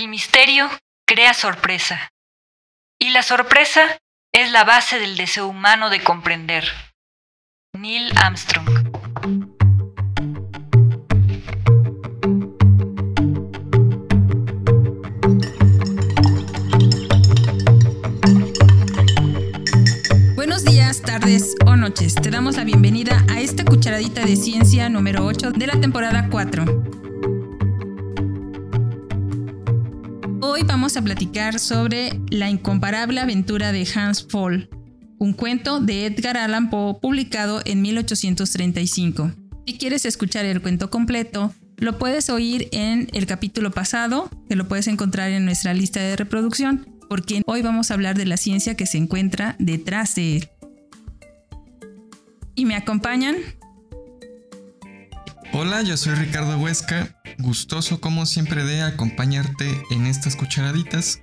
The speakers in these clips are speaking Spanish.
El misterio crea sorpresa. Y la sorpresa es la base del deseo humano de comprender. Neil Armstrong. Buenos días, tardes o noches. Te damos la bienvenida a esta cucharadita de ciencia número 8 de la temporada 4. Hoy vamos a platicar sobre la incomparable aventura de Hans Pfaall, un cuento de Edgar Allan Poe publicado en 1835. Si quieres escuchar el cuento completo, lo puedes oír en el capítulo pasado, que lo puedes encontrar en nuestra lista de reproducción, porque hoy vamos a hablar de la ciencia que se encuentra detrás de él. ¿Y me acompañan? Hola, yo soy Ricardo Huesca, gustoso como siempre de acompañarte en estas cucharaditas.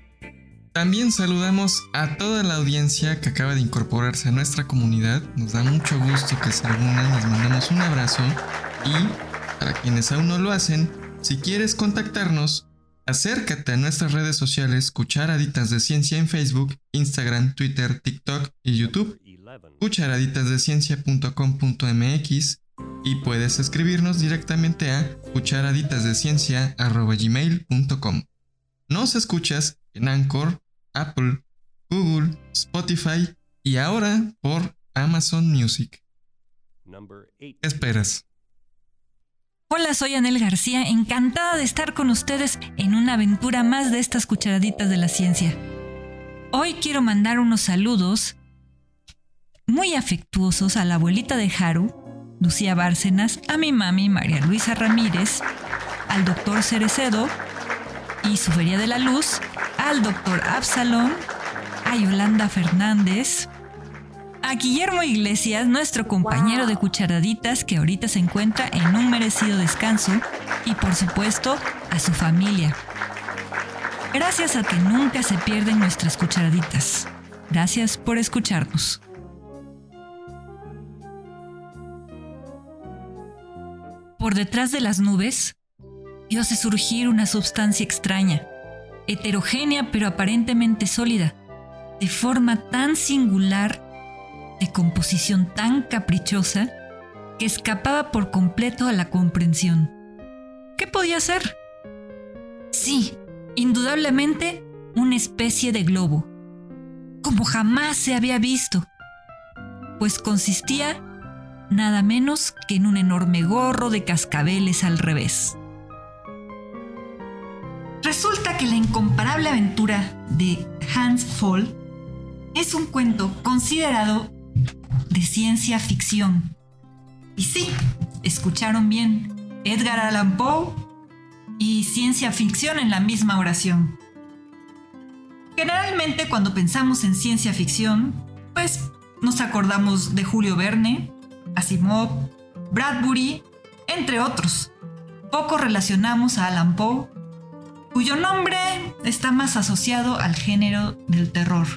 También saludamos a toda la audiencia que acaba de incorporarse a nuestra comunidad. Nos da mucho gusto que se unan, les mandamos un abrazo. Y para quienes aún no lo hacen, si quieres contactarnos, acércate a nuestras redes sociales Cucharaditas de Ciencia en Facebook, Instagram, Twitter, TikTok y YouTube, cucharaditasdeciencia.com.mx y puedes escribirnos directamente a cucharaditasdeciencia.gmail.com. Nos escuchas en Anchor, Apple, Google, Spotify y ahora por Amazon Music. ¿Qué esperas? Hola, soy Anel García, encantada de estar con ustedes en una aventura más de estas cucharaditas de la ciencia. Hoy quiero mandar unos saludos muy afectuosos a la abuelita de Haru, Lucía Bárcenas, a mi mami María Luisa Ramírez, al doctor Cerecedo y su Feria de la Luz, al doctor Absalón, a Yolanda Fernández, a Guillermo Iglesias, nuestro compañero de cucharaditas que ahorita se encuentra en un merecido descanso, y por supuesto a su familia. Gracias a que nunca se pierden nuestras cucharaditas. Gracias por escucharnos. Por detrás de las nubes, vio surgir una sustancia extraña, heterogénea pero aparentemente sólida, de forma tan singular, de composición tan caprichosa, que escapaba por completo a la comprensión. ¿Qué podía ser? Sí, indudablemente una especie de globo, como jamás se había visto, pues consistía nada menos que en un enorme gorro de cascabeles al revés. Resulta que la incomparable aventura de Hans Pfaall es un cuento considerado de ciencia ficción. Y sí, escucharon bien, Edgar Allan Poe y ciencia ficción en la misma oración. Generalmente cuando pensamos en ciencia ficción, pues nos acordamos de Julio Verne, Asimov, Bradbury, entre otros. Poco relacionamos a Alan Poe, cuyo nombre está más asociado al género del terror.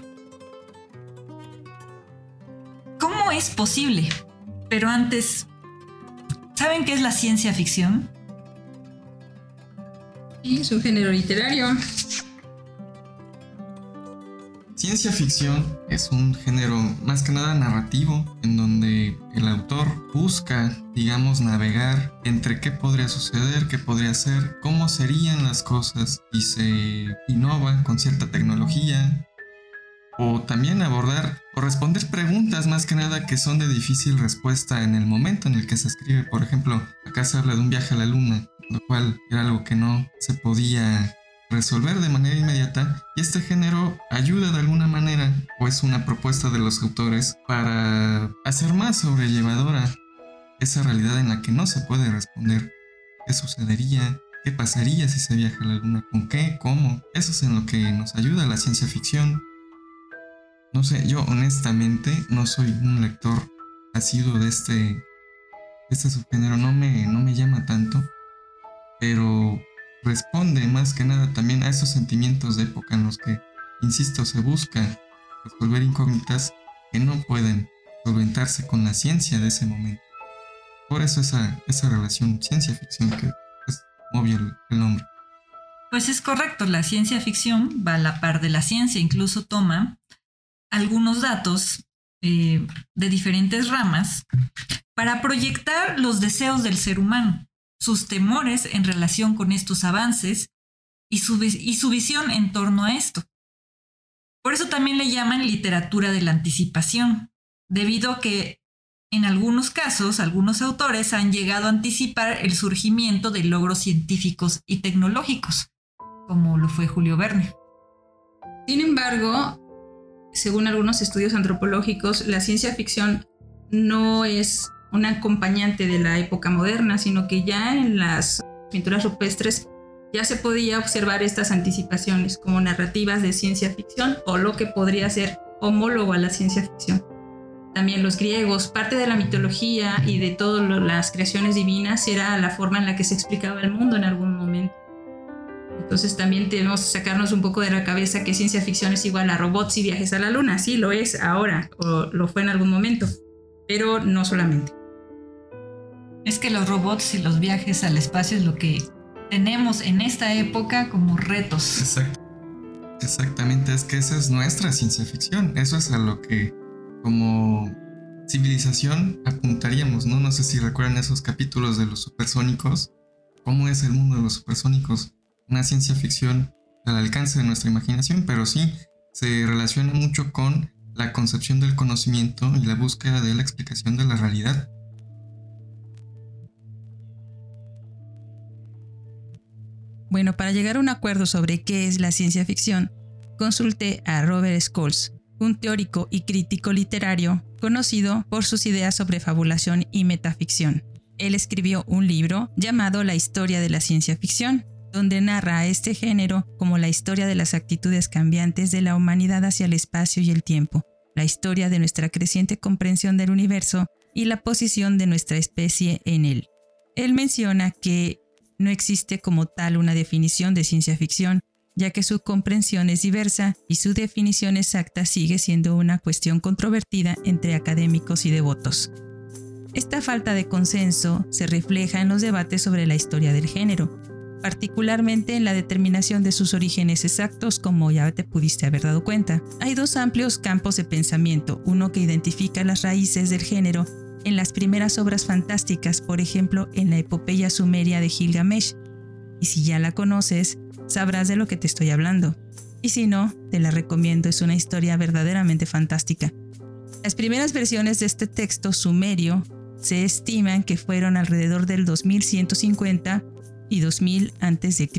¿Cómo es posible? Pero antes, ¿saben qué es la ciencia ficción? Sí, es un género literario. Ciencia ficción es un género más que nada narrativo, en donde el autor busca, digamos, navegar entre qué podría suceder, qué podría ser, cómo serían las cosas y se innova con cierta tecnología. O también abordar o responder preguntas más que nada que son de difícil respuesta en el momento en el que se escribe. Por ejemplo, acá se habla de un viaje a la luna, lo cual era algo que no se podía resolver de manera inmediata y este género ayuda de alguna manera o es una propuesta de los autores para hacer más sobrellevadora esa realidad en la que no se puede responder qué sucedería, qué pasaría si se viaja a la luna, con qué, cómo. Eso es en lo que nos ayuda la ciencia ficción. No sé, yo honestamente no soy un lector asiduo de este, este subgénero, no me, no me llama tanto, pero responde más que nada también a esos sentimientos de época en los que, insisto, se busca resolver incógnitas que no pueden solventarse con la ciencia de ese momento. Por eso esa, esa relación ciencia-ficción que es obvio el, nombre. Pues Pues es correcto, la ciencia ficción va a la par de la ciencia, incluso toma algunos datos eh, de diferentes ramas para proyectar los deseos del ser humano, sus temores en relación con estos avances y su, y su visión en torno a esto. Por eso también le llaman literatura de la anticipación, debido a que en algunos casos algunos autores han llegado a anticipar el surgimiento de logros científicos y tecnológicos, como lo fue Julio Verne. Sin embargo, según algunos estudios antropológicos, la ciencia ficción no es un acompañante de la época moderna, sino que ya en las pinturas rupestres ya se podía observar estas anticipaciones como narrativas de ciencia ficción o lo que podría ser homólogo a la ciencia ficción. También los griegos, parte de la mitología y de todas las creaciones divinas era la forma en la que se explicaba el mundo en algún momento. Entonces también tenemos que sacarnos un poco de la cabeza que ciencia ficción es igual a robots y viajes a la luna. Sí, lo es ahora, o lo fue en algún momento, pero no solamente. Es que los robots y los viajes al espacio es lo que tenemos en esta época como retos. Exactamente, es que esa es nuestra ciencia ficción. Eso es a lo que como civilización apuntaríamos, ¿no? No sé si recuerdan esos capítulos de los supersónicos. ¿Cómo es el mundo de los supersónicos? Una ciencia ficción al alcance de nuestra imaginación, pero sí se relaciona mucho con la concepción del conocimiento y la búsqueda de la explicación de la realidad. Bueno, para llegar a un acuerdo sobre qué es la ciencia ficción, consulté a Robert Scholes, un teórico y crítico literario conocido por sus ideas sobre fabulación y metaficción. Él escribió un libro llamado La historia de la ciencia ficción, donde narra a este género como la historia de las actitudes cambiantes de la humanidad hacia el espacio y el tiempo, la historia de nuestra creciente comprensión del universo y la posición de nuestra especie en él. Él menciona que no existe como tal una definición de ciencia ficción, ya que su comprensión es diversa y su definición exacta sigue siendo una cuestión controvertida entre académicos y devotos. Esta falta de consenso se refleja en los debates sobre la historia del género, particularmente en la determinación de sus orígenes exactos, como ya te pudiste haber dado cuenta. Hay dos amplios campos de pensamiento, uno que identifica las raíces del género en las primeras obras fantásticas, por ejemplo en la epopeya sumeria de Gilgamesh. Y si ya la conoces, sabrás de lo que te estoy hablando. Y si no, te la recomiendo, es una historia verdaderamente fantástica. Las primeras versiones de este texto sumerio se estiman que fueron alrededor del 2150 y 2000 a.C.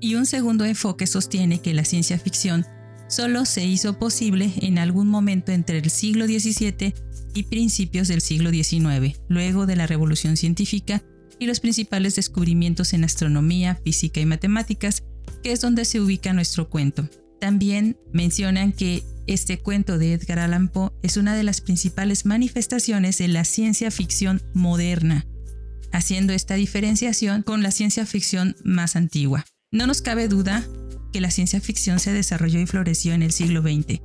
Y un segundo enfoque sostiene que la ciencia ficción solo se hizo posible en algún momento entre el siglo XVII y principios del siglo XIX, luego de la Revolución Científica y los principales descubrimientos en astronomía, física y matemáticas, que es donde se ubica nuestro cuento. También mencionan que este cuento de Edgar Allan Poe es una de las principales manifestaciones de la ciencia ficción moderna, haciendo esta diferenciación con la ciencia ficción más antigua. No nos cabe duda que la ciencia ficción se desarrolló y floreció en el siglo XX,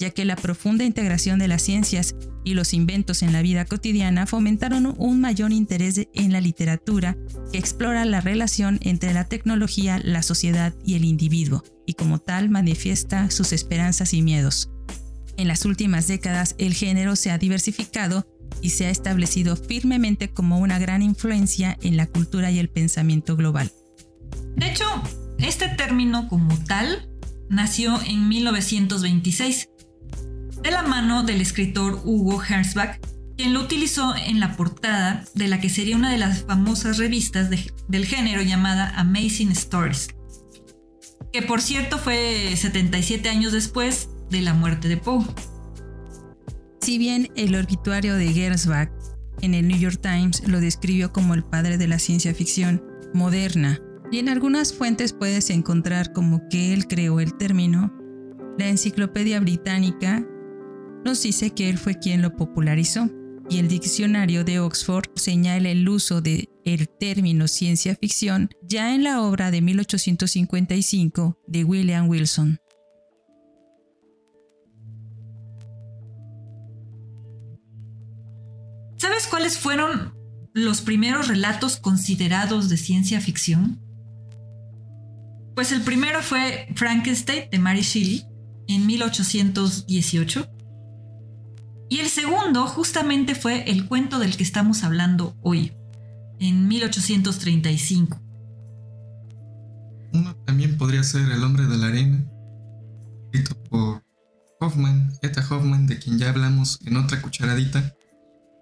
ya que la profunda integración de las ciencias y los inventos en la vida cotidiana fomentaron un mayor interés en la literatura que explora la relación entre la tecnología, la sociedad y el individuo, y como tal manifiesta sus esperanzas y miedos. En las últimas décadas el género se ha diversificado y se ha establecido firmemente como una gran influencia en la cultura y el pensamiento global. De hecho, este término como tal nació en 1926 de la mano del escritor Hugo Herzbach, quien lo utilizó en la portada de la que sería una de las famosas revistas del género llamada Amazing Stories, que por cierto fue 77 años después de la muerte de Poe. Si bien el obituario de Gersbach en el New York Times lo describió como el padre de la ciencia ficción moderna, y en algunas fuentes puedes encontrar como que él creó el término, la Enciclopedia Británica nos dice que él fue quien lo popularizó y el diccionario de Oxford señala el uso de el término ciencia ficción ya en la obra de 1855 de William Wilson. ¿Sabes cuáles fueron los primeros relatos considerados de ciencia ficción? Pues el primero fue Frankenstein de Mary Shelley en 1818. Y el segundo justamente fue el cuento del que estamos hablando hoy, en 1835. Uno también podría ser El hombre de la arena, escrito por Hoffman, Eta Hoffman, de quien ya hablamos en otra cucharadita,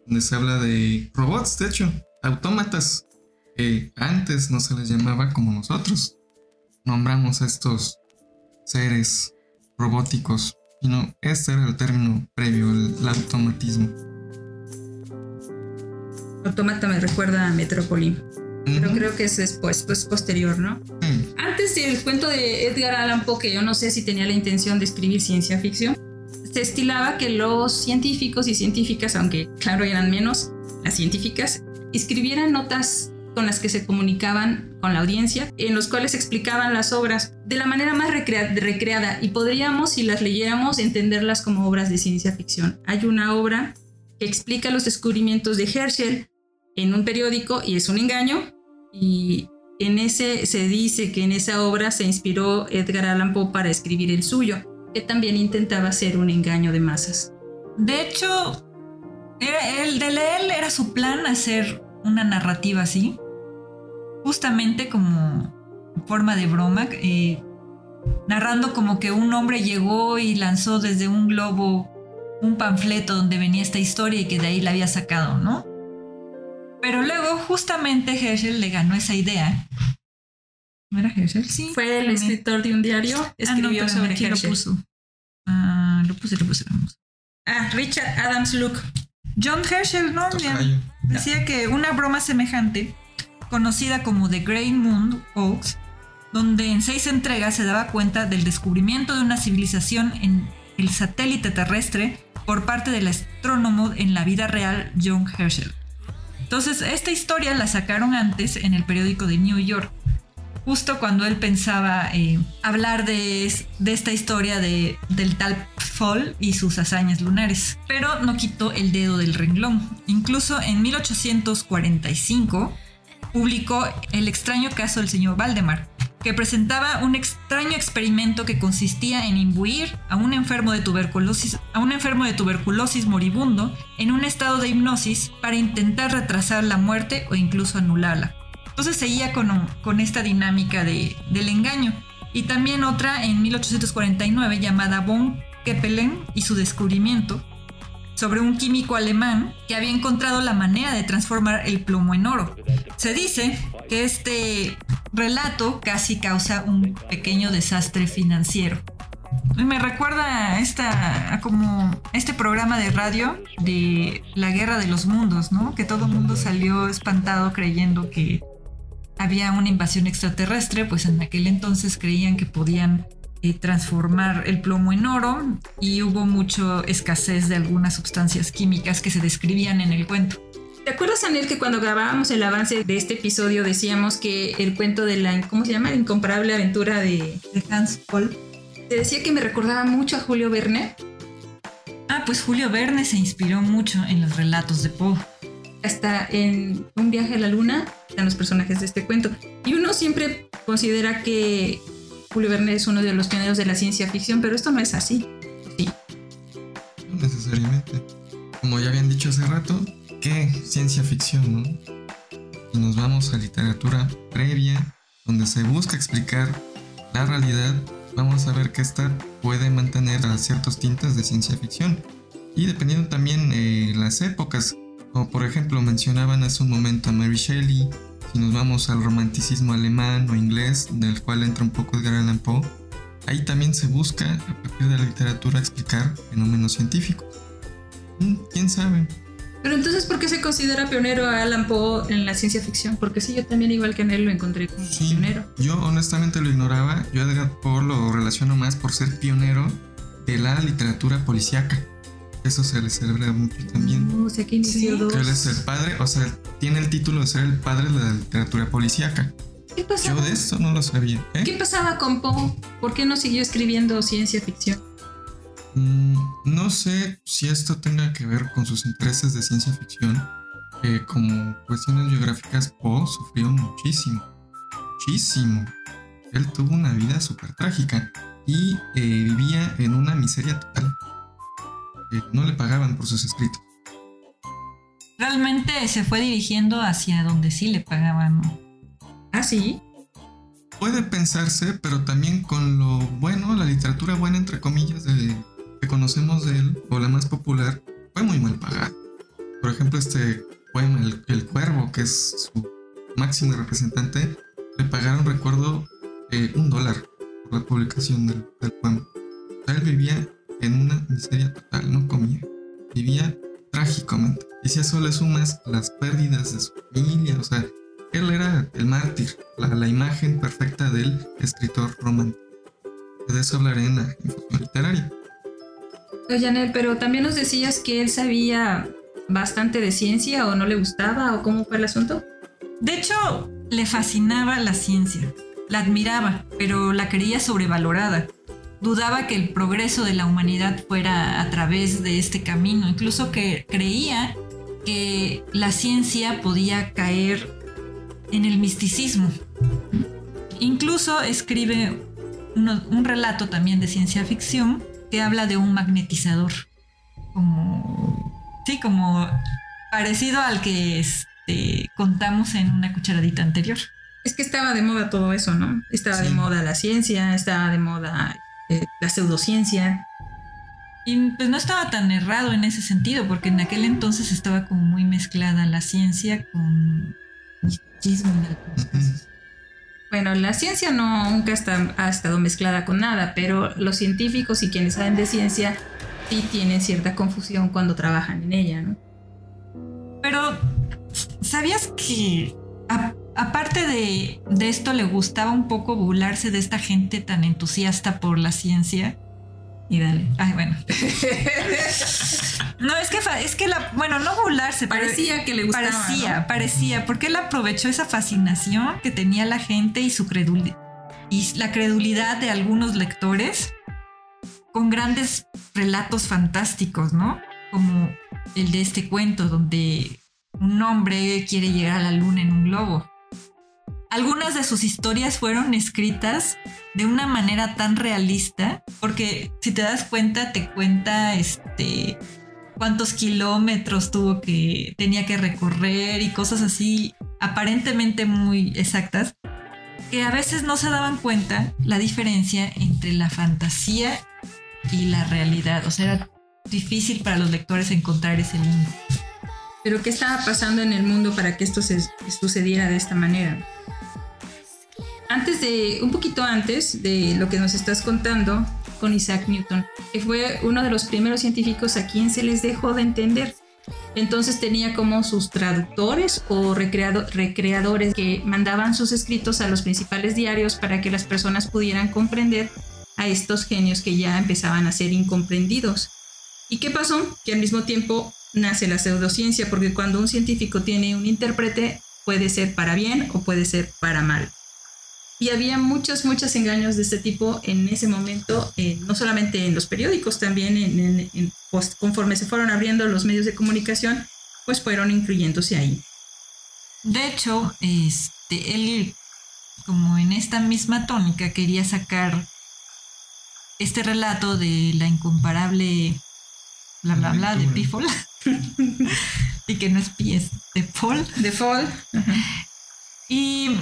donde se habla de robots, de hecho, autómatas, que antes no se les llamaba como nosotros. Nombramos a estos seres robóticos, sino este era el término previo, el, automatismo. Automata me recuerda a Metrópoli, pero creo que es después, pues posterior, ¿no? Antes del cuento de Edgar Allan Poe, que yo no sé si tenía la intención de escribir ciencia ficción, se estilaba que los científicos y científicas, aunque claro eran menos las científicas, escribieran notas con las que se comunicaban con la audiencia, en los cuales explicaban las obras de la manera más recreada y podríamos, si las leyéramos, entenderlas como obras de ciencia ficción. Hay una obra que explica los descubrimientos de Herschel en un periódico y es un engaño y en ese se dice que en esa obra se inspiró Edgar Allan Poe para escribir el suyo, que también intentaba ser un engaño de masas. De hecho, el de él era su plan hacer una narrativa así, justamente como forma de broma, eh, narrando como que un hombre llegó y lanzó desde un globo un panfleto donde venía esta historia y que de ahí la había sacado, ¿no? Pero luego justamente Herschel le ganó esa idea. ¿No era Herschel? Sí. Fue el escritor de un diario, ah, escribió sobre Herschel. Lo puso. Ah, lo puse, lo puse, Ah, Richard Adams Luke. John Herschel, ¿no? Decía que una broma semejante conocida como The Grey Moon Oaks, donde en seis entregas se daba cuenta del descubrimiento de una civilización en el satélite terrestre por parte del astrónomo en la vida real John Herschel. Entonces, esta historia la sacaron antes en el periódico de New York, justo cuando él pensaba eh, hablar de, de, esta historia de, del tal Fall y sus hazañas lunares, pero no quitó el dedo del renglón. Incluso en 1845, publicó El extraño caso del señor Valdemar, que presentaba un extraño experimento que consistía en imbuir a un enfermo de tuberculosis, a un enfermo de tuberculosis moribundo en un estado de hipnosis para intentar retrasar la muerte o incluso anularla. Entonces seguía con, con esta dinámica de, del engaño. Y también otra en 1849 llamada Von Keppelen y su descubrimiento, sobre un químico alemán que había encontrado la manera de transformar el plomo en oro. Se dice que este relato casi causa un pequeño desastre financiero. Me recuerda a, esta, como este programa de radio de la guerra de los mundos, ¿no? Que todo el mundo salió espantado creyendo que había una invasión extraterrestre, pues en aquel entonces creían que podían eh, transformar el plomo en oro y hubo mucha escasez de algunas sustancias químicas que se describían en el cuento. ¿Te acuerdas, Anel, que cuando grabábamos el avance de este episodio decíamos que el cuento de la, ¿cómo se llama? La incomparable aventura de, Hans Paul. Te decía que me recordaba mucho a Julio Verne. Ah, pues Julio Verne se inspiró mucho en los relatos de Poe. Hasta en Un viaje a la luna están los personajes de este cuento. Y uno siempre considera que Julio Verne es uno de los pioneros de la ciencia ficción, pero esto no es así. Sí. No necesariamente. Como ya habían dicho hace rato, ¿qué ciencia ficción, no? Y nos vamos a literatura previa, donde se busca explicar la realidad, vamos a ver que esta puede mantener a ciertos tintes de ciencia ficción. Y dependiendo también eh, las épocas, como por ejemplo mencionaban hace un momento a Mary Shelley, si nos vamos al romanticismo alemán o inglés, del cual entra un poco Edgar Allan Poe, ahí también se busca, a partir de la literatura, explicar fenómenos científicos. Mm, ¿Quién sabe? Pero entonces, ¿por qué se considera pionero a Alan Poe en la ciencia ficción? Porque sí, yo también, igual que en él, lo encontré como pionero. Yo honestamente lo ignoraba. Yo a Edgar Poe lo relaciono más por ser pionero de la literatura policíaca. Eso se le celebra mucho también. o sea que inició dos. él es el padre, o sea, tiene el título de ser el padre de la literatura policíaca. ¿Qué pasaba? Yo de eso no lo sabía. ¿eh? ¿Qué pasaba con Poe? ¿Por qué no siguió escribiendo ciencia ficción? Mm, no sé si esto tenga que ver con sus intereses de ciencia ficción. como cuestiones geográficas, Poe sufrió muchísimo. Muchísimo. él tuvo una vida súper trágica y eh, vivía en una miseria total. No le pagaban por sus escritos. Realmente se fue dirigiendo hacia donde sí le pagaban. Ah, sí. Puede pensarse, pero también con lo bueno, la literatura buena, entre comillas, de, que conocemos de él, o la más popular, fue muy mal pagada. Por ejemplo, este poema, El, Cuervo, que es su máximo representante, le pagaron, recuerdo, eh, un dólar por la publicación del, poema. O sea, él vivía en una miseria total, no comía. Vivía trágicamente. Y si a eso le sumas las pérdidas de su familia, o sea, él era el mártir, la, imagen perfecta del escritor romántico. De eso hablaré en la infusión literaria. Oye, pero también nos decías que él sabía bastante de ciencia o no le gustaba o cómo fue el asunto. De hecho, le fascinaba la ciencia, la admiraba, pero la creía sobrevalorada. Dudaba que el progreso de la humanidad fuera a través de este camino, incluso que creía que la ciencia podía caer en el misticismo. Incluso escribe un relato también de ciencia ficción que habla de un magnetizador, como, sí, como parecido al que este, contamos en una cucharadita anterior. Es que estaba de moda todo eso, ¿no? Estaba de moda la ciencia, estaba de moda eh, la pseudociencia. Y pues no estaba tan errado en ese sentido, porque en aquel entonces estaba como muy mezclada la ciencia con bueno, la ciencia no nunca está, ha estado mezclada con nada, pero los científicos y quienes saben de ciencia sí tienen cierta confusión cuando trabajan en ella, ¿no? Pero, ¿sabías que aparte de, de esto le gustaba un poco burlarse de esta gente tan entusiasta por la ciencia? Y dale. Ay, bueno. no, es que, es que la, bueno, no burlarse. Parecía que le gustaba. Parecía, parecía, porque él aprovechó esa fascinación que tenía la gente y su credulidad. Y la credulidad de algunos lectores con grandes relatos fantásticos, ¿no? Como el de este cuento donde un hombre quiere llegar a la luna en un globo. Algunas de sus historias fueron escritas de una manera tan realista, porque si te das cuenta, te cuenta este cuántos kilómetros tuvo que tenía que recorrer y cosas así aparentemente muy exactas, que a veces no se daban cuenta la diferencia entre la fantasía y la realidad. O sea, era difícil para los lectores encontrar ese limbo. Pero ¿qué estaba pasando en el mundo para que esto se sucediera de esta manera? Antes de, un poquito antes de lo que nos estás contando con Isaac Newton, que fue uno de los primeros científicos a quien se les dejó de entender. Entonces tenía como sus traductores o recreadores que mandaban sus escritos a los principales diarios para que las personas pudieran comprender a estos genios que ya empezaban a ser incomprendidos. ¿Y qué pasó? Que al mismo tiempo nace la pseudociencia, porque cuando un científico tiene un intérprete, puede ser para bien o puede ser para mal. Y había muchos, muchos engaños de este tipo en ese momento, eh, no solamente en los periódicos, también en, conforme se fueron abriendo los medios de comunicación, pues fueron incluyéndose ahí. De hecho, este, él, como en esta misma tónica, quería sacar este relato de la incomparable bla bla bla de Pifol y que no es Pi, de Paul. De Paul. Y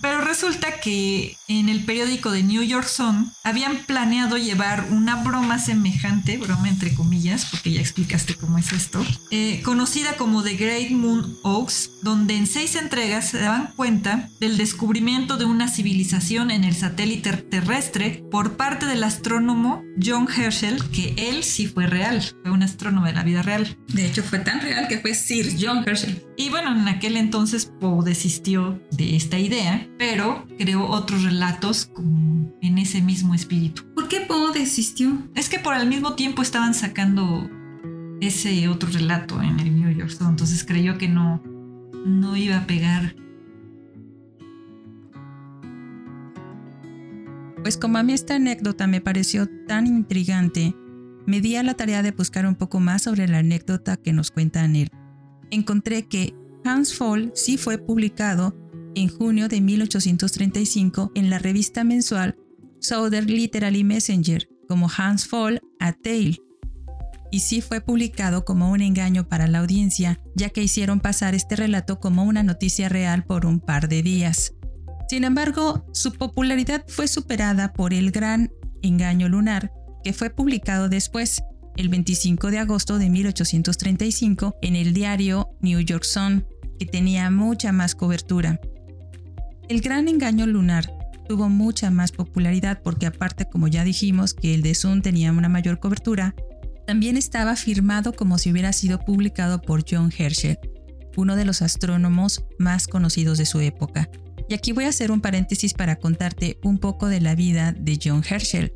pero resulta que en el periódico de New York Sun habían planeado llevar una broma semejante, broma entre comillas, porque ya explicaste cómo es esto, eh, conocida como The Great Moon Oaks, donde en seis entregas se daban cuenta del descubrimiento de una civilización en el satélite terrestre por parte del astrónomo John Herschel, que él sí fue real, fue un astrónomo de la vida real. De hecho, fue tan real que fue Sir John Herschel. Y bueno, en aquel entonces Poe desistió de esta idea, pero creó otros relatos en ese mismo espíritu. ¿Por qué Poe desistió? Es que por el mismo tiempo estaban sacando ese otro relato en el New York entonces creyó que no, no iba a pegar. Pues como a mí esta anécdota me pareció tan intrigante, me di a la tarea de buscar un poco más sobre la anécdota que nos cuenta Anel encontré que Hans Fall sí fue publicado en junio de 1835 en la revista mensual Southern Literary Messenger como Hans Fall a Tale. Y sí fue publicado como un engaño para la audiencia, ya que hicieron pasar este relato como una noticia real por un par de días. Sin embargo, su popularidad fue superada por el gran engaño lunar, que fue publicado después, el 25 de agosto de 1835, en el diario New York Sun, que tenía mucha más cobertura. El gran engaño lunar tuvo mucha más popularidad porque aparte, como ya dijimos, que el de Sun tenía una mayor cobertura, también estaba firmado como si hubiera sido publicado por John Herschel, uno de los astrónomos más conocidos de su época. Y aquí voy a hacer un paréntesis para contarte un poco de la vida de John Herschel.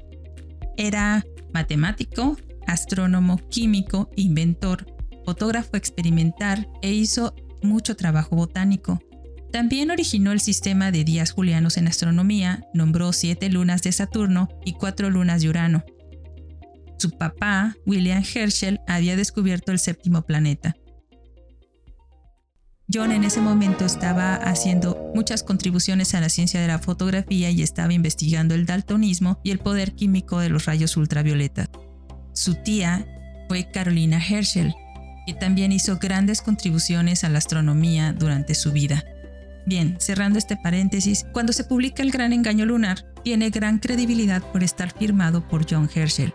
Era matemático, astrónomo, químico, inventor, fotógrafo experimental e hizo mucho trabajo botánico. También originó el sistema de días julianos en astronomía, nombró siete lunas de Saturno y cuatro lunas de Urano. Su papá, William Herschel, había descubierto el séptimo planeta. John en ese momento estaba haciendo muchas contribuciones a la ciencia de la fotografía y estaba investigando el daltonismo y el poder químico de los rayos ultravioleta. Su tía fue Carolina Herschel, que también hizo grandes contribuciones a la astronomía durante su vida. Bien, cerrando este paréntesis, cuando se publica El Gran Engaño Lunar, tiene gran credibilidad por estar firmado por John Herschel.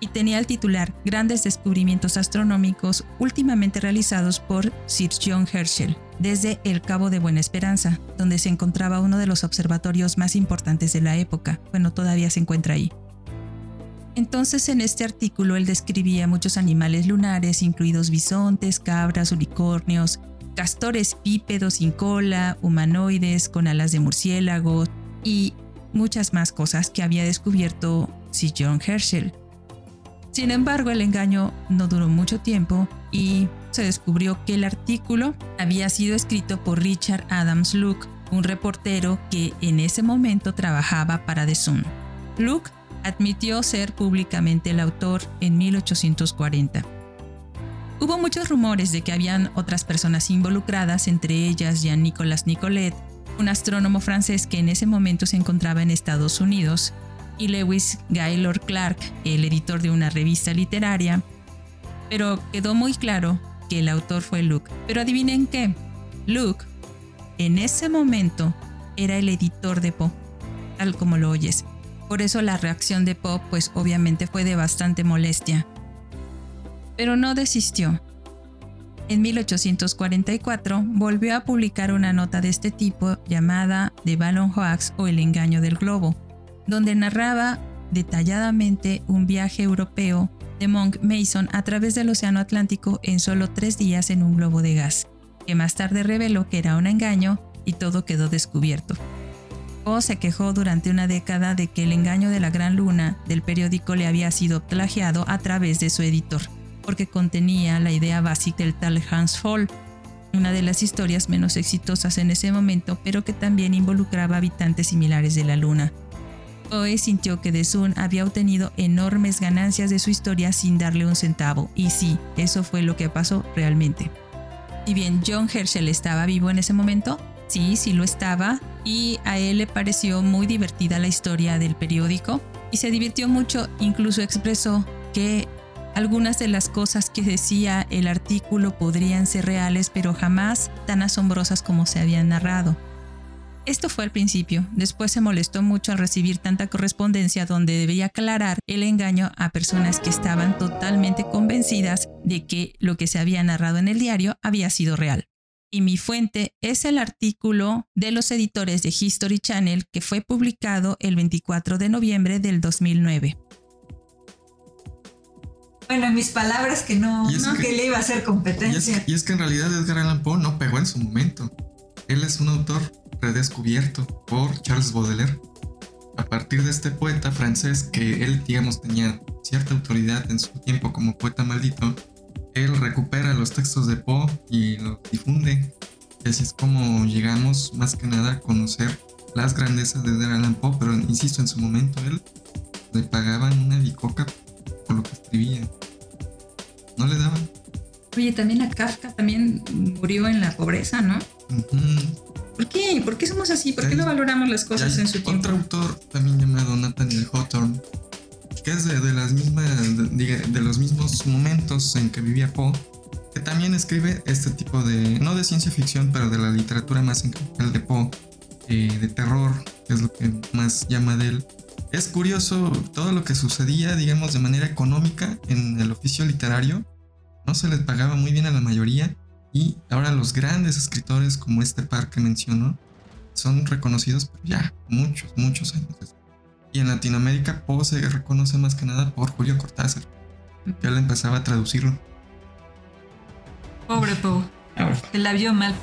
Y tenía el titular Grandes descubrimientos astronómicos últimamente realizados por Sir John Herschel, desde el Cabo de Buena Esperanza, donde se encontraba uno de los observatorios más importantes de la época. Bueno, todavía se encuentra ahí. Entonces en este artículo él describía muchos animales lunares, incluidos bisontes, cabras, unicornios, castores bípedos sin cola, humanoides con alas de murciélago y muchas más cosas que había descubierto Sir John Herschel. Sin embargo, el engaño no duró mucho tiempo y se descubrió que el artículo había sido escrito por Richard Adams Luke, un reportero que en ese momento trabajaba para The Sun. Luke admitió ser públicamente el autor en 1840. Hubo muchos rumores de que habían otras personas involucradas, entre ellas Jean-Nicolas Nicolet, un astrónomo francés que en ese momento se encontraba en Estados Unidos, y Lewis Gaylord Clark, el editor de una revista literaria, pero quedó muy claro que el autor fue Luke. Pero adivinen qué, Luke en ese momento era el editor de Poe, tal como lo oyes. Por eso la reacción de Poe pues obviamente fue de bastante molestia pero no desistió. En 1844 volvió a publicar una nota de este tipo llamada The Ballon Hoax o El engaño del globo, donde narraba detalladamente un viaje europeo de Monk Mason a través del Océano Atlántico en solo tres días en un globo de gas, que más tarde reveló que era un engaño y todo quedó descubierto. Poe se quejó durante una década de que el engaño de la Gran Luna del periódico le había sido plagiado a través de su editor porque contenía la idea básica del tal Hans Fall, una de las historias menos exitosas en ese momento, pero que también involucraba habitantes similares de la Luna. Poe sintió que De Sun había obtenido enormes ganancias de su historia sin darle un centavo, y sí, eso fue lo que pasó realmente. Y bien John Herschel estaba vivo en ese momento, sí, sí lo estaba, y a él le pareció muy divertida la historia del periódico, y se divirtió mucho, incluso expresó que algunas de las cosas que decía el artículo podrían ser reales, pero jamás tan asombrosas como se habían narrado. Esto fue al principio, después se molestó mucho al recibir tanta correspondencia donde debía aclarar el engaño a personas que estaban totalmente convencidas de que lo que se había narrado en el diario había sido real. Y mi fuente es el artículo de los editores de History Channel que fue publicado el 24 de noviembre del 2009. Bueno, en mis palabras que no, que, le iba a hacer competencia. Y es, que en realidad Edgar Allan Poe no pegó en su momento. Él es un autor redescubierto por Charles Baudelaire. A partir de este poeta francés que él, digamos, tenía cierta autoridad en su tiempo como poeta maldito, él recupera los textos de Poe y los difunde. Y así es como llegamos más que nada a conocer las grandezas de Edgar Allan Poe, pero insisto, en su momento él le pagaban una bicoca por lo que escribía. No le daban. Oye, también a Kafka también murió en la pobreza, ¿no? ¿Por qué? ¿Por qué somos así? ¿Por qué no valoramos las cosas en su tiempo? Otro autor también llamado Nathaniel Hawthorne, que es de, las mismas, de, los mismos momentos en que vivía Poe, que también escribe este tipo de, no de ciencia ficción, pero de la literatura más en general de Poe, eh, de terror, que es lo que más llama de él. Es curioso todo lo que sucedía, digamos, de manera económica en el oficio literario. No se les pagaba muy bien a la mayoría y ahora los grandes escritores como este par que mencionó son reconocidos por ya muchos, muchos años Y en Latinoamérica Poe se reconoce más que nada por Julio Cortázar, que él empezaba a traducirlo. Pobre Poe. Se la vio mal.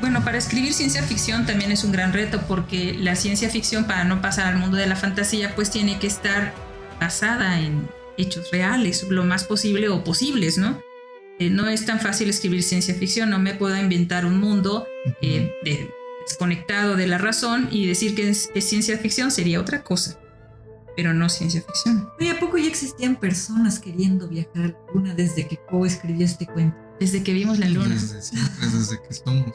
Bueno, para escribir ciencia ficción también es un gran reto porque la ciencia ficción para no pasar al mundo de la fantasía pues tiene que estar basada en hechos reales, lo más posible o posibles, ¿no? Eh, no es tan fácil escribir ciencia ficción, no me puedo inventar un mundo eh, desconectado de la razón y decir que es, ciencia ficción sería otra cosa, pero no ciencia ficción. ¿Y a poco ya existían personas queriendo viajar a la luna desde que Poe escribió este cuento? Desde que vimos la luna. Desde siempre, desde que somos.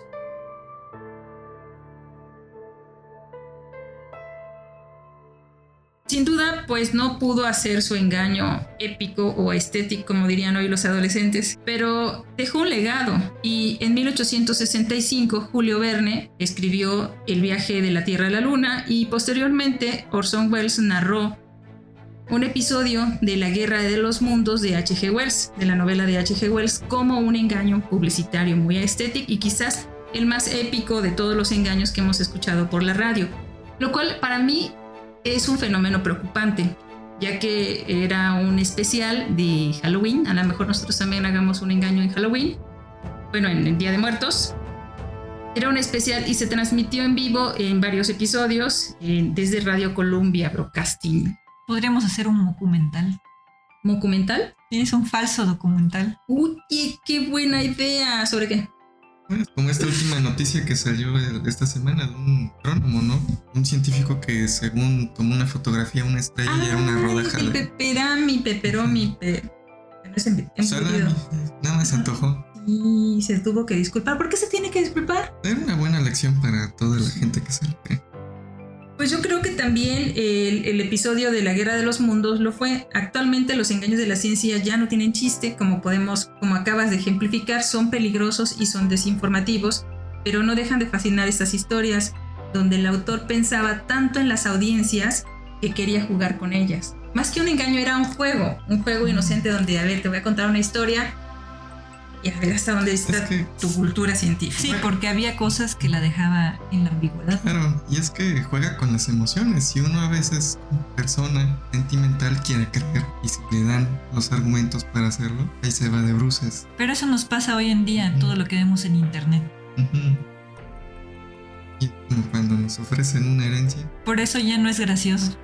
Sin duda, pues no pudo hacer su engaño épico o estético, como dirían hoy los adolescentes, pero dejó un legado y en 1865 Julio Verne escribió El viaje de la Tierra a la Luna y posteriormente Orson Welles narró un episodio de La Guerra de los Mundos de H.G. Wells, de la novela de H.G. Wells, como un engaño publicitario muy estético y quizás el más épico de todos los engaños que hemos escuchado por la radio. Lo cual para mí es un fenómeno preocupante, ya que era un especial de Halloween. A lo mejor nosotros también hagamos un engaño en Halloween. Bueno, en el Día de Muertos. Era un especial y se transmitió en vivo en varios episodios desde Radio Columbia Broadcasting. Podríamos hacer un documental. ¿Documental? Es un falso documental. Uy, qué buena idea. ¿Sobre qué? Como esta última noticia que salió esta semana de un astrónomo, ¿no? Un científico que según tomó una fotografía una estrella y era una rodaja. Mi peperami, peperomi, pe... Nada más se antojó. Y se tuvo que disculpar. ¿Por qué se tiene que disculpar? Era una buena lección para toda la gente que se lo cree. Pues yo creo que también el, episodio de la Guerra de los Mundos lo fue. Actualmente los engaños de la ciencia ya no tienen chiste, como podemos, como acabas de ejemplificar, son peligrosos y son desinformativos, pero no dejan de fascinar estas historias donde el autor pensaba tanto en las audiencias que quería jugar con ellas. Más que un engaño era un juego, un juego inocente donde, a ver, te voy a contar una historia y a ver hasta dónde está tu cultura científica. Sí, porque había cosas que la dejaba en la ambigüedad. Claro, y es que juega con las emociones. Si uno a veces, persona sentimental, quiere creer y si le dan los argumentos para hacerlo, ahí se va de bruces. Pero eso nos pasa hoy en día en todo lo que vemos en internet. Y cuando nos ofrecen una herencia. Por eso ya no es gracioso.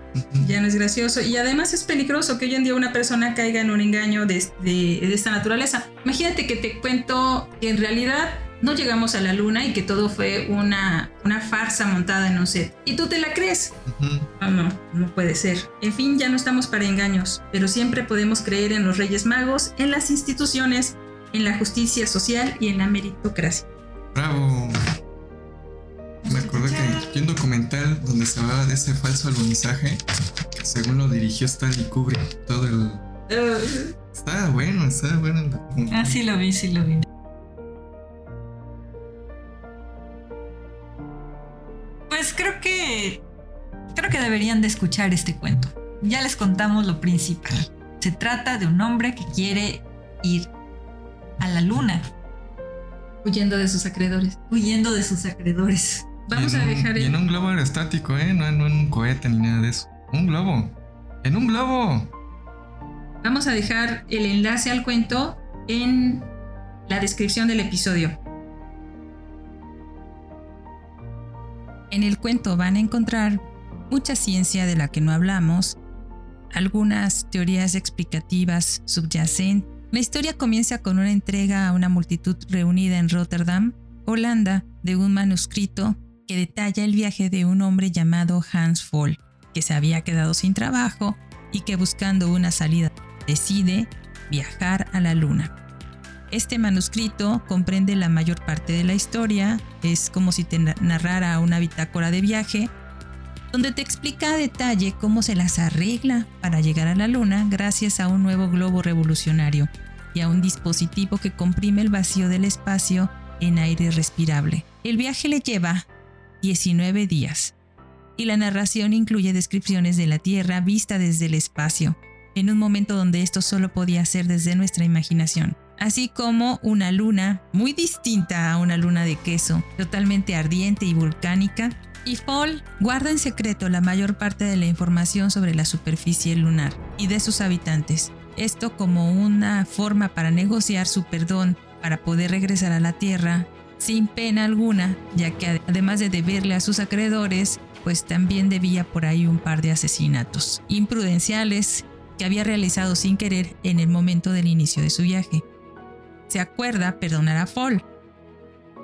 Ya no es gracioso. Y además es peligroso que hoy en día una persona caiga en un engaño de, esta naturaleza. Imagínate que te cuento que en realidad no llegamos a la luna y que todo fue una, una farsa montada en un set. Y tú te la crees. No, no, no puede ser. En fin, ya no estamos para engaños, pero siempre podemos creer en los Reyes Magos, en las instituciones, en la justicia social y en la meritocracia. Bravo. Acuerdo que vi un documental donde se hablaba de ese falso alunizaje, que según lo dirigió Stanley Kubrick, todo el... Estaba bueno, estaba bueno el documental. Ah, sí lo vi, sí lo vi. Pues creo que... Creo que deberían de escuchar este cuento. Ya les contamos lo principal. Se trata de un hombre que quiere ir a la luna. Huyendo de sus acreedores. Huyendo de sus acreedores. Vamos a dejar el... Y en un globo aerostático, ¿eh? No, en un cohete ni nada de eso. Un globo. En un globo. Vamos a dejar el enlace al cuento en la descripción del episodio. En el cuento van a encontrar mucha ciencia de la que no hablamos, algunas teorías explicativas subyacentes. La historia comienza con una entrega a una multitud reunida en Rotterdam, Holanda, de un manuscrito que detalla el viaje de un hombre llamado Hans Voll, que se había quedado sin trabajo y que buscando una salida decide viajar a la luna. Este manuscrito comprende la mayor parte de la historia, es como si te narrara una bitácora de viaje, donde te explica a detalle cómo se las arregla para llegar a la Luna gracias a un nuevo globo revolucionario y a un dispositivo que comprime el vacío del espacio en aire respirable. El viaje le lleva 19 días y la narración incluye descripciones de la Tierra vista desde el espacio, en un momento donde esto solo podía ser desde nuestra imaginación así como una luna muy distinta a una luna de queso, totalmente ardiente y volcánica. Y Fall guarda en secreto la mayor parte de la información sobre la superficie lunar y de sus habitantes. Esto como una forma para negociar su perdón para poder regresar a la Tierra sin pena alguna, ya que además de deberle a sus acreedores, pues también debía por ahí un par de asesinatos imprudenciales que había realizado sin querer en el momento del inicio de su viaje se acuerda perdonar a Fall.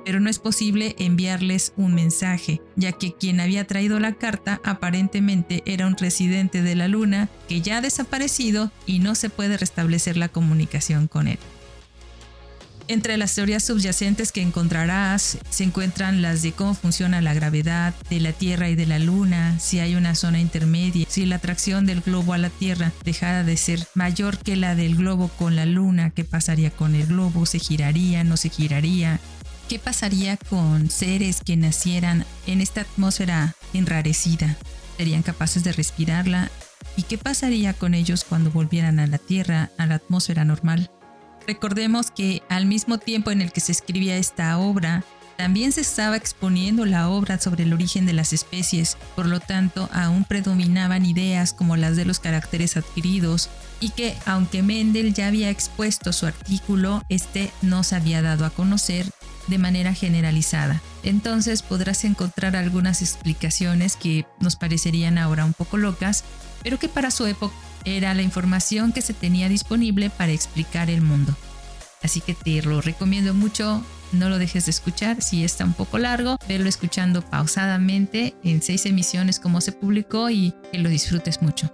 Pero no es posible enviarles un mensaje, ya que quien había traído la carta aparentemente era un residente de la Luna que ya ha desaparecido y no se puede restablecer la comunicación con él. Entre las teorías subyacentes que encontrarás se encuentran las de cómo funciona la gravedad de la Tierra y de la Luna, si hay una zona intermedia, si la atracción del globo a la Tierra dejara de ser mayor que la del globo con la Luna, qué pasaría con el globo, se giraría, no se giraría, qué pasaría con seres que nacieran en esta atmósfera enrarecida, serían capaces de respirarla y qué pasaría con ellos cuando volvieran a la Tierra, a la atmósfera normal. Recordemos que al mismo tiempo en el que se escribía esta obra, también se estaba exponiendo la obra sobre el origen de las especies, por lo tanto aún predominaban ideas como las de los caracteres adquiridos y que aunque Mendel ya había expuesto su artículo, este no se había dado a conocer de manera generalizada. Entonces podrás encontrar algunas explicaciones que nos parecerían ahora un poco locas, pero que para su época era la información que se tenía disponible para explicar el mundo. Así que te lo recomiendo mucho, no lo dejes de escuchar, si está un poco largo, verlo escuchando pausadamente en seis emisiones como se publicó y que lo disfrutes mucho.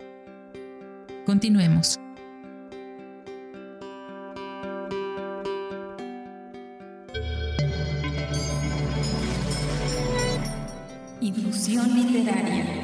Continuemos. Infusión literaria.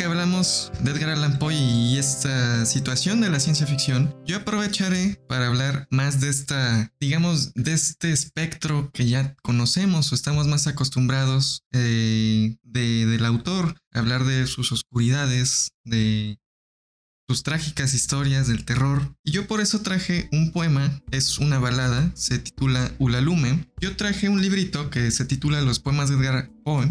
Que hablamos de Edgar Allan Poe y esta situación de la ciencia ficción, yo aprovecharé para hablar más de esta, digamos, de este espectro que ya conocemos o estamos más acostumbrados eh, de, del autor, hablar de sus oscuridades, de sus trágicas historias del terror. Y yo por eso traje un poema, es una balada, se titula Ulalume. Yo traje un librito que se titula Los poemas de Edgar Poe,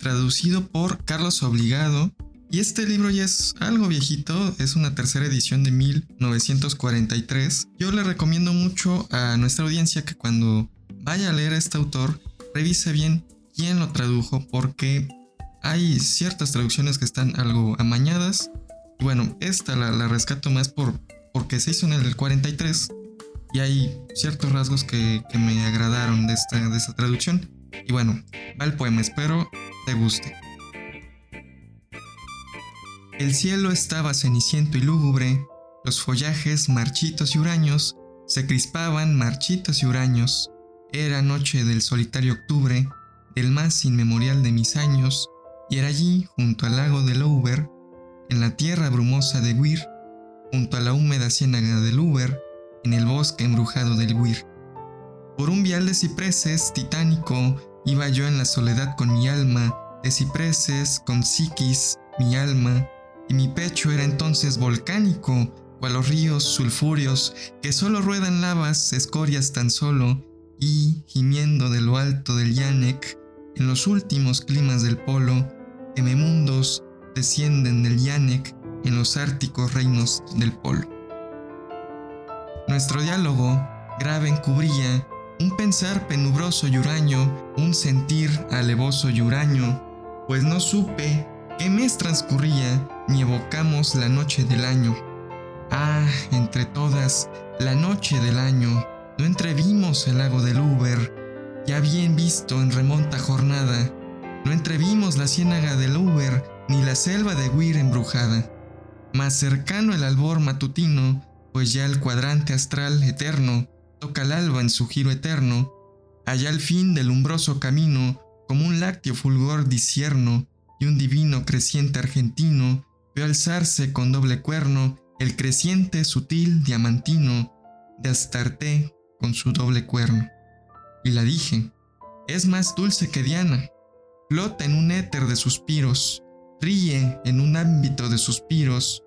traducido por Carlos Obligado y este libro ya es algo viejito, es una tercera edición de 1943. Yo le recomiendo mucho a nuestra audiencia que cuando vaya a leer a este autor, revise bien quién lo tradujo, porque hay ciertas traducciones que están algo amañadas. Y bueno, esta la, rescato más por, porque se hizo en el 43 y hay ciertos rasgos que, me agradaron de esta, de esta traducción. Y bueno, va el poema, espero te guste. El cielo estaba ceniciento y lúgubre, los follajes marchitos y huraños se crispaban marchitos y huraños. Era noche del solitario octubre, del más inmemorial de mis años, y era allí, junto al lago de Louver, en la tierra brumosa de Weir, junto a la húmeda ciénaga del Uber, en el bosque embrujado del Weir. Por un vial de cipreses titánico iba yo en la soledad con mi alma, de cipreses, con psiquis, mi alma, y mi pecho era entonces volcánico, cual los ríos sulfúreos que solo ruedan lavas, escorias tan solo, y, gimiendo de lo alto del Yanek, en los últimos climas del polo, mundos descienden del Yanek en los árticos reinos del polo. Nuestro diálogo, grave encubría, un pensar penubroso y huraño, un sentir alevoso y huraño, pues no supe qué mes transcurría ni evocamos la noche del año. Ah, entre todas, la noche del año, no entrevimos el lago del Uber, ya bien visto en remonta jornada, no entrevimos la ciénaga del Uber ni la selva de Weir embrujada. Más cercano el albor matutino, pues ya el cuadrante astral eterno toca el alba en su giro eterno, allá al fin del umbroso camino, como un lácteo fulgor disierno y un divino creciente argentino, vio alzarse con doble cuerno el creciente sutil diamantino de Astarte con su doble cuerno. Y la dije, es más dulce que Diana, flota en un éter de suspiros, ríe en un ámbito de suspiros,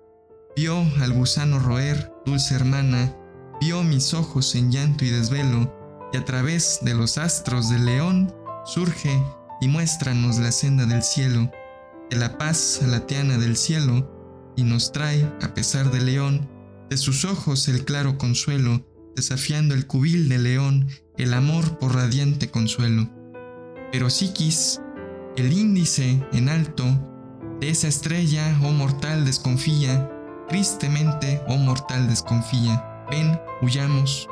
vio al gusano roer, dulce hermana, vio mis ojos en llanto y desvelo, y a través de los astros del león surge y muéstranos la senda del cielo, de la paz a la tiana del cielo, y nos trae, a pesar del león, de sus ojos el claro consuelo, desafiando el cubil del león, el amor por radiante consuelo. Pero Psiquis, el índice en alto, de esa estrella, oh mortal, desconfía, tristemente, oh mortal, desconfía. Ven, huyamos,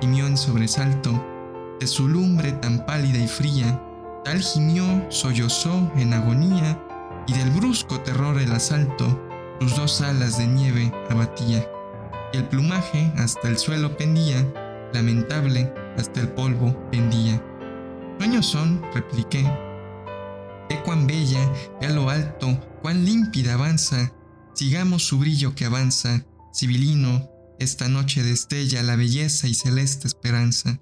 gimió en sobresalto, de su lumbre tan pálida y fría, tal gimió, sollozó en agonía, y del brusco terror el asalto, sus dos alas de nieve abatía, y el plumaje hasta el suelo pendía, lamentable hasta el polvo pendía. Sueños son, repliqué, ve cuán bella, ve a lo alto, cuán límpida avanza, sigamos su brillo que avanza, civilino, esta noche destella la belleza y celeste esperanza.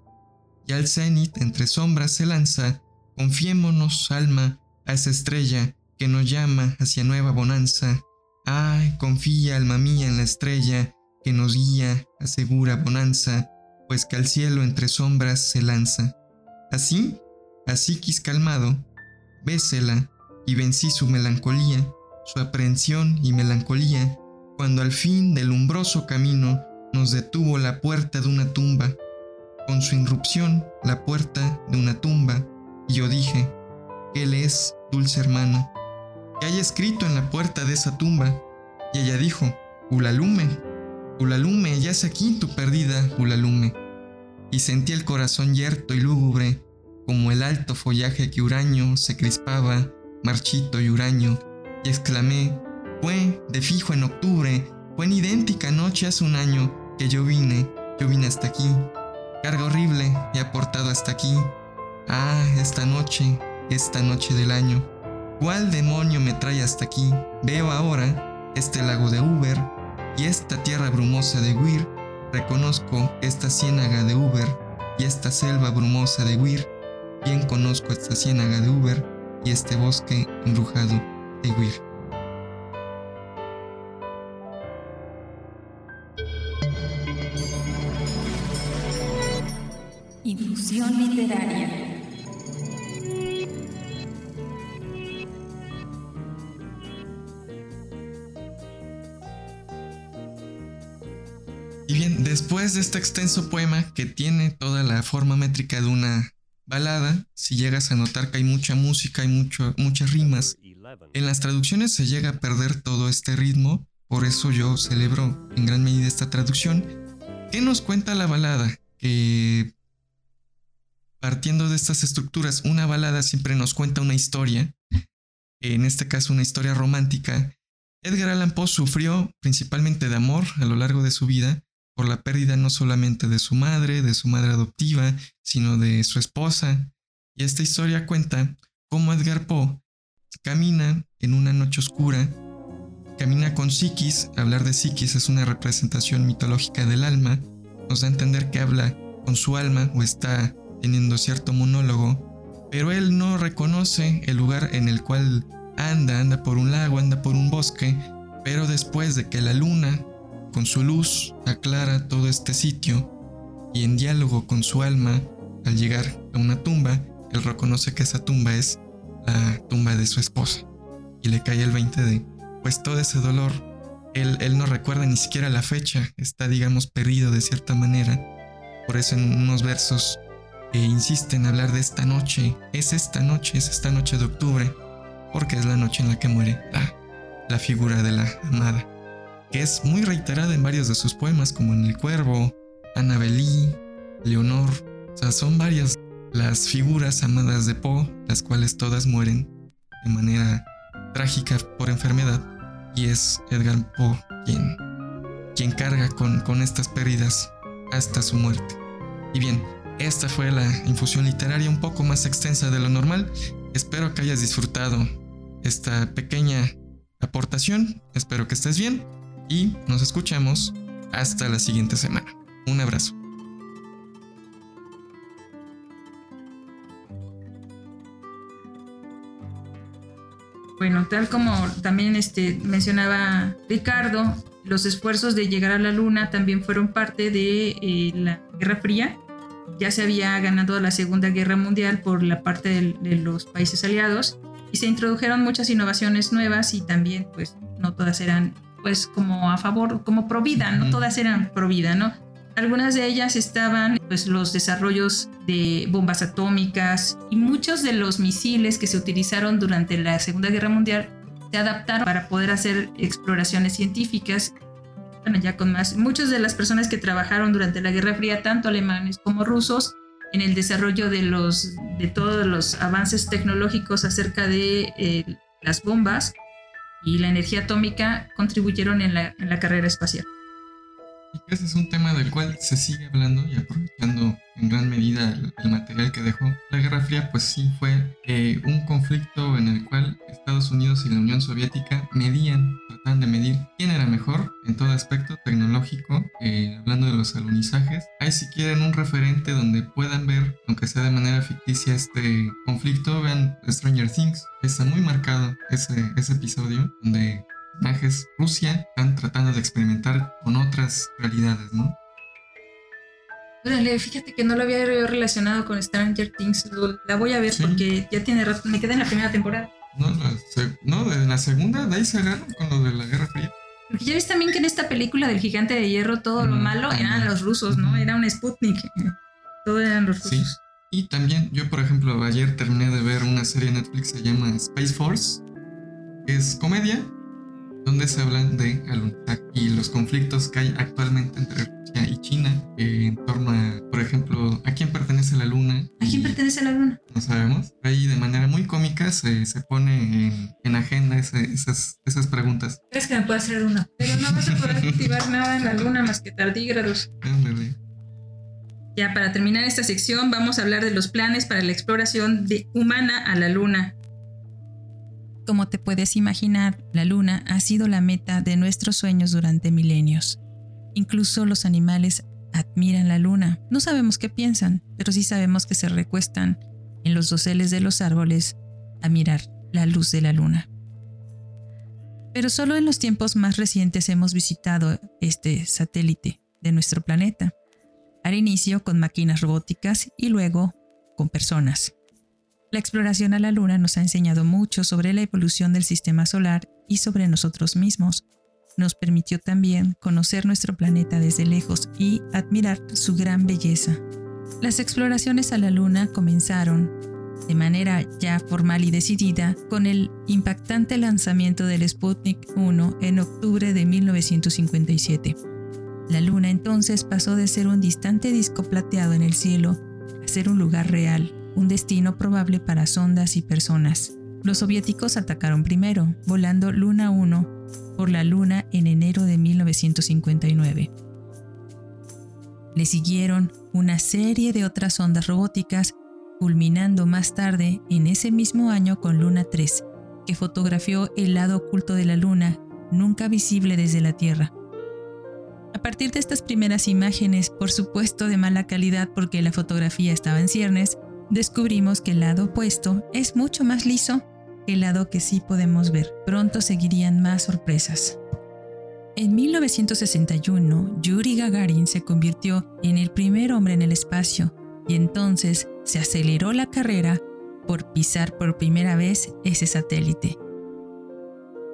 Y al cenit entre sombras se lanza, confiémonos, alma, a esa estrella que nos llama hacia nueva bonanza, Ay, confía, alma mía, en la estrella que nos guía a segura bonanza, pues que al cielo entre sombras se lanza. Así, así quis calmado, bésela y vencí su melancolía, su aprehensión y melancolía, cuando al fin del umbroso camino nos detuvo la puerta de una tumba, con su irrupción la puerta de una tumba, y yo dije, Él es, dulce hermana, que haya escrito en la puerta de esa tumba. Y ella dijo, Ulalume, Ulalume, ya es aquí tu perdida, Ulalume. Y sentí el corazón yerto y lúgubre, como el alto follaje que huraño se crispaba, marchito y huraño, y exclamé, fue de fijo en octubre, fue en idéntica noche hace un año que yo vine, yo vine hasta aquí. Carga horrible me ha portado hasta aquí. Ah, esta noche, esta noche del año. ¿Cuál demonio me trae hasta aquí? Veo ahora este lago de Uber y esta tierra brumosa de Weir. Reconozco esta ciénaga de Uber y esta selva brumosa de Weir. Bien conozco esta ciénaga de Uber y este bosque embrujado de Weir. Después de este extenso poema que tiene toda la forma métrica de una balada, si llegas a notar que hay mucha música, hay mucho, muchas rimas, en las traducciones se llega a perder todo este ritmo, por eso yo celebro en gran medida esta traducción. ¿Qué nos cuenta la balada? Que partiendo de estas estructuras, una balada siempre nos cuenta una historia, en este caso una historia romántica. Edgar Allan Poe sufrió principalmente de amor a lo largo de su vida, por la pérdida no solamente de su madre, de su madre adoptiva, sino de su esposa. Y esta historia cuenta cómo Edgar Poe camina en una noche oscura, camina con Psiquis, hablar de Psiquis es una representación mitológica del alma, nos da a entender que habla con su alma o está teniendo cierto monólogo, pero él no reconoce el lugar en el cual anda, anda por un lago, anda por un bosque, pero después de que la luna con su luz aclara todo este sitio y en diálogo con su alma, al llegar a una tumba, él reconoce que esa tumba es la tumba de su esposa. Y le cae el 20 de, pues todo ese dolor, él, él no recuerda ni siquiera la fecha, está digamos perdido de cierta manera. Por eso en unos versos eh, insiste en hablar de esta noche, es esta noche, es esta noche de octubre, porque es la noche en la que muere la, la figura de la amada que es muy reiterada en varios de sus poemas, como en El Cuervo, Annabelí, Leonor. O sea, son varias las figuras amadas de Poe, las cuales todas mueren de manera trágica por enfermedad, y es Edgar Poe quien, quien carga con, con estas pérdidas hasta su muerte. Y bien, esta fue la infusión literaria un poco más extensa de lo normal. Espero que hayas disfrutado esta pequeña aportación. Espero que estés bien y nos escuchamos hasta la siguiente semana. Un abrazo. Bueno, tal como también este, mencionaba Ricardo, los esfuerzos de llegar a la Luna también fueron parte de eh, la Guerra Fría. Ya se había ganado la Segunda Guerra Mundial por la parte de, de los países aliados y se introdujeron muchas innovaciones nuevas y también pues no todas eran pues como a favor, como pro vida, no todas eran pro vida, ¿no? Algunas de ellas estaban pues los desarrollos de bombas atómicas y muchos de los misiles que se utilizaron durante la Segunda Guerra Mundial se adaptaron para poder hacer exploraciones científicas. Bueno, ya con más, muchas de las personas que trabajaron durante la Guerra Fría, tanto alemanes como rusos, en el desarrollo de los de todos los avances tecnológicos acerca de eh, las bombas y la energía atómica contribuyeron en la, la carrera espacial. Ese es un tema del cual se sigue hablando y aprovechando en gran medida el, material que dejó. La Guerra Fría pues sí fue eh, un conflicto en el cual Estados Unidos y la Unión Soviética medían, trataban de medir quién era mejor en todo aspecto tecnológico, eh, hablando de los alunizajes. Hay si quieren un referente donde puedan ver, aunque sea de manera ficticia, este conflicto, vean Stranger Things. Está muy marcado ese, ese episodio donde personajes Rusia están tratando de experimentar con otras realidades, ¿no? Órale, fíjate que no lo había relacionado con Stranger Things. La voy a ver porque ya tiene rato. Me quedé en la primera temporada. No, no, en la segunda, de ahí se agarran con lo de la Guerra Fría. Porque ya ves también que en esta película del gigante de hierro todo lo malo eran los rusos, ¿no? Era un Sputnik. Todo eran los rusos. Sí. Y también yo, por ejemplo, ayer terminé de ver una serie de Netflix que se llama Space Force. Es comedia, donde se hablan de alunizaje y los conflictos que hay actualmente entre Rusia y China eh, en torno a, por ejemplo, a quién pertenece la luna. ¿A quién pertenece la luna? No sabemos. Ahí de manera muy cómica se, se pone en, en agenda esas, esas preguntas. ¿Crees que me puede hacer una? Pero no vas a poder cultivar nada en la luna más que tardígrados. Ya para terminar esta sección vamos a hablar de los planes para la exploración de humana a la luna. Como te puedes imaginar, la luna ha sido la meta de nuestros sueños durante milenios. Incluso los animales admiran la luna. No sabemos qué piensan, pero sí sabemos que se recuestan en los doseles de los árboles a mirar la luz de la luna. Pero solo en los tiempos más recientes hemos visitado este satélite de nuestro planeta, al inicio con máquinas robóticas y luego con personas. La exploración a la Luna nos ha enseñado mucho sobre la evolución del sistema solar y sobre nosotros mismos. Nos permitió también conocer nuestro planeta desde lejos y admirar su gran belleza. Las exploraciones a la Luna comenzaron, de manera ya formal y decidida, con el impactante lanzamiento del Sputnik 1 en octubre de 1957. La Luna entonces pasó de ser un distante disco plateado en el cielo a ser un lugar real, un destino probable para sondas y personas. Los soviéticos atacaron primero, volando Luna 1 por la Luna en enero de 1959. Le siguieron una serie de otras sondas robóticas, culminando más tarde en ese mismo año con Luna 3, que fotografió el lado oculto de la Luna, nunca visible desde la Tierra. A partir de estas primeras imágenes, por supuesto de mala calidad porque la fotografía estaba en ciernes, descubrimos que el lado opuesto es mucho más liso que el lado que sí podemos ver. Pronto seguirían más sorpresas. En 1961, Yuri Gagarin se convirtió en el primer hombre en el espacio y entonces se aceleró la carrera por pisar por primera vez ese satélite.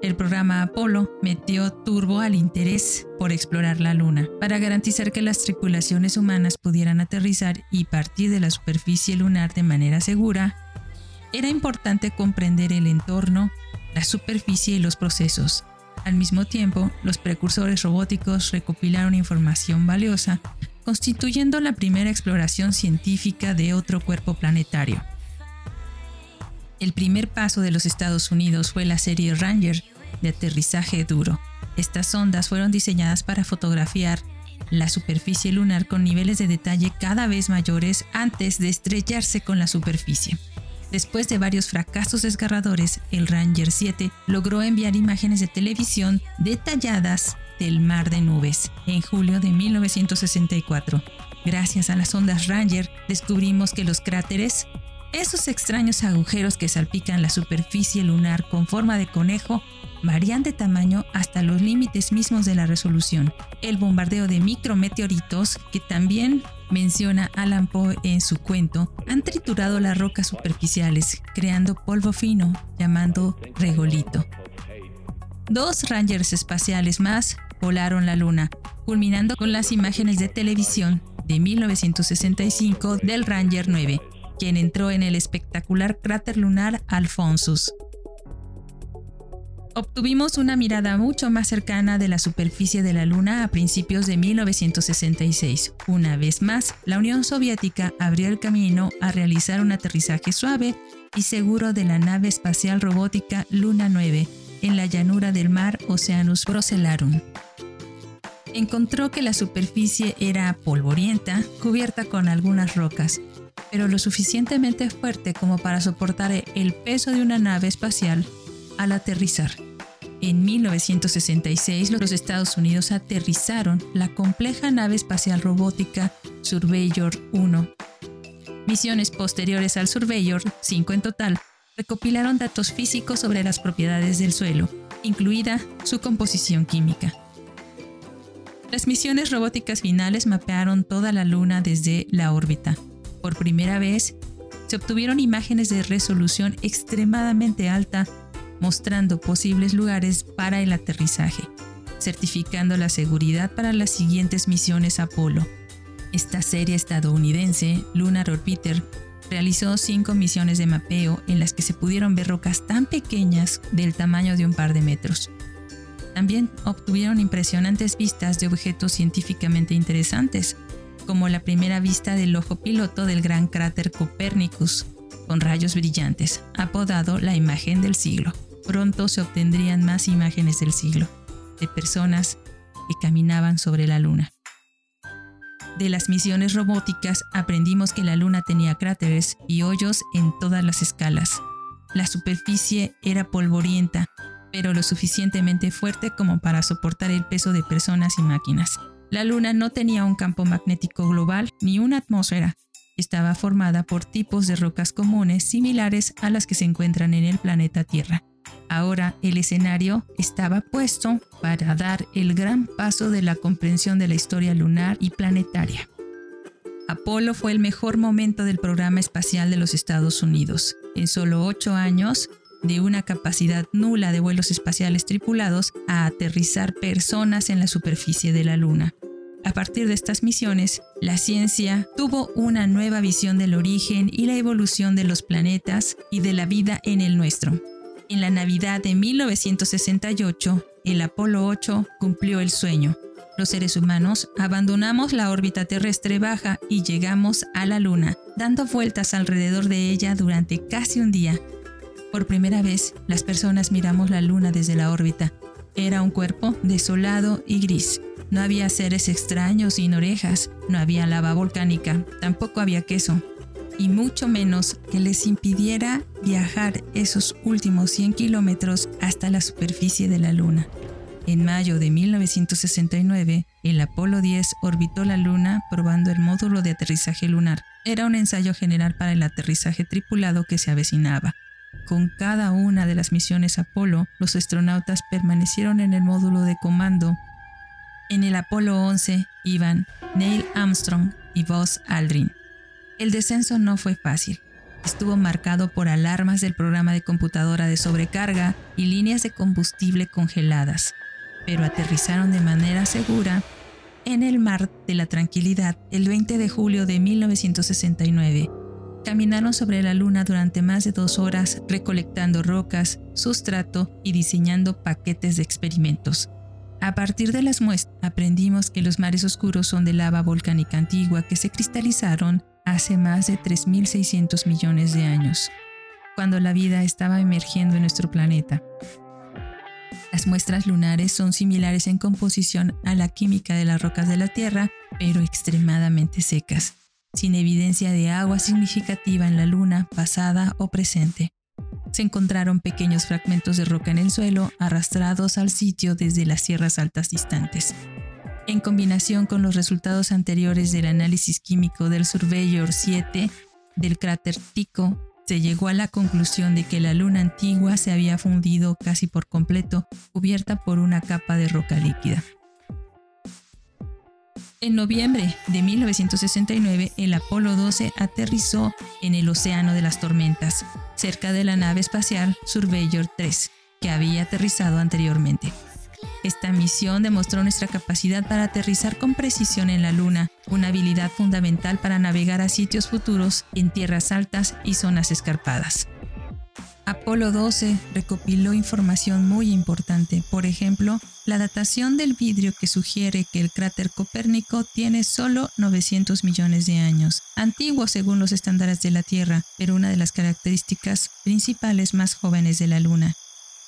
El programa Apolo metió turbo al interés por explorar la Luna para garantizar que las tripulaciones humanas pudieran aterrizar y partir de la superficie lunar de manera segura. Era importante comprender el entorno, la superficie y los procesos. Al mismo tiempo, los precursores robóticos recopilaron información valiosa constituyendo la primera exploración científica de otro cuerpo planetario. El primer paso de los Estados Unidos fue la serie Ranger de aterrizaje duro. Estas sondas fueron diseñadas para fotografiar la superficie lunar con niveles de detalle cada vez mayores antes de estrellarse con la superficie. Después de varios fracasos desgarradores, el Ranger 7 logró enviar imágenes de televisión detalladas del mar de nubes en julio de 1964. Gracias a las ondas Ranger descubrimos que los cráteres, esos extraños agujeros que salpican la superficie lunar con forma de conejo, varían de tamaño hasta los límites mismos de la resolución. El bombardeo de micrometeoritos, que también menciona Alan Poe en su cuento, han triturado las rocas superficiales, creando polvo fino, llamando regolito. Dos Rangers espaciales más volaron la Luna, culminando con las imágenes de televisión de 1965 del Ranger 9, quien entró en el espectacular cráter lunar Alphonsus obtuvimos una mirada mucho más cercana de la superficie de la Luna a principios de 1966. Una vez más, la Unión Soviética abrió el camino a realizar un aterrizaje suave y seguro de la nave espacial robótica Luna 9 en la llanura del mar Oceanus Procellarum. Encontró que la superficie era polvorienta, cubierta con algunas rocas, pero lo suficientemente fuerte como para soportar el peso de una nave espacial al aterrizar. En 1966 los Estados Unidos aterrizaron la compleja nave espacial robótica Surveyor 1. Misiones posteriores al Surveyor, cinco en total, recopilaron datos físicos sobre las propiedades del suelo, incluida su composición química. Las misiones robóticas finales mapearon toda la Luna desde la órbita. Por primera vez, se obtuvieron imágenes de resolución extremadamente alta mostrando posibles lugares para el aterrizaje, certificando la seguridad para las siguientes misiones Apolo. Esta serie estadounidense, Lunar Orbiter, realizó cinco misiones de mapeo en las que se pudieron ver rocas tan pequeñas del tamaño de un par de metros. También obtuvieron impresionantes vistas de objetos científicamente interesantes, como la primera vista del ojo piloto del gran cráter Copernicus, con rayos brillantes, apodado la imagen del siglo pronto se obtendrían más imágenes del siglo, de personas que caminaban sobre la luna. De las misiones robóticas aprendimos que la luna tenía cráteres y hoyos en todas las escalas. La superficie era polvorienta, pero lo suficientemente fuerte como para soportar el peso de personas y máquinas. La luna no tenía un campo magnético global ni una atmósfera. Estaba formada por tipos de rocas comunes similares a las que se encuentran en el planeta Tierra. Ahora el escenario estaba puesto para dar el gran paso de la comprensión de la historia lunar y planetaria. Apolo fue el mejor momento del programa espacial de los Estados Unidos. En solo ocho años, de una capacidad nula de vuelos espaciales tripulados a aterrizar personas en la superficie de la Luna. A partir de estas misiones, la ciencia tuvo una nueva visión del origen y la evolución de los planetas y de la vida en el nuestro. En la Navidad de 1968, el Apolo 8 cumplió el sueño. Los seres humanos abandonamos la órbita terrestre baja y llegamos a la Luna, dando vueltas alrededor de ella durante casi un día. Por primera vez, las personas miramos la Luna desde la órbita. Era un cuerpo desolado y gris. No había seres extraños sin orejas, no había lava volcánica, tampoco había queso y mucho menos que les impidiera viajar esos últimos 100 kilómetros hasta la superficie de la Luna. En mayo de 1969, el Apolo 10 orbitó la Luna probando el módulo de aterrizaje lunar. Era un ensayo general para el aterrizaje tripulado que se avecinaba. Con cada una de las misiones Apolo, los astronautas permanecieron en el módulo de comando. En el Apolo 11 iban Neil Armstrong y Buzz Aldrin. El descenso no fue fácil. Estuvo marcado por alarmas del programa de computadora de sobrecarga y líneas de combustible congeladas, pero aterrizaron de manera segura en el mar de la tranquilidad el 20 de julio de 1969. Caminaron sobre la luna durante más de dos horas recolectando rocas, sustrato y diseñando paquetes de experimentos. A partir de las muestras, aprendimos que los mares oscuros son de lava volcánica antigua que se cristalizaron hace más de 3.600 millones de años, cuando la vida estaba emergiendo en nuestro planeta. Las muestras lunares son similares en composición a la química de las rocas de la Tierra, pero extremadamente secas, sin evidencia de agua significativa en la Luna pasada o presente se encontraron pequeños fragmentos de roca en el suelo arrastrados al sitio desde las sierras altas distantes. En combinación con los resultados anteriores del análisis químico del Surveyor 7 del cráter Tico, se llegó a la conclusión de que la luna antigua se había fundido casi por completo, cubierta por una capa de roca líquida. En noviembre de 1969, el Apolo 12 aterrizó en el Océano de las Tormentas, cerca de la nave espacial Surveyor 3, que había aterrizado anteriormente. Esta misión demostró nuestra capacidad para aterrizar con precisión en la Luna, una habilidad fundamental para navegar a sitios futuros en tierras altas y zonas escarpadas. Apolo 12 recopiló información muy importante, por ejemplo, la datación del vidrio que sugiere que el cráter Copérnico tiene solo 900 millones de años, antiguo según los estándares de la Tierra, pero una de las características principales más jóvenes de la Luna.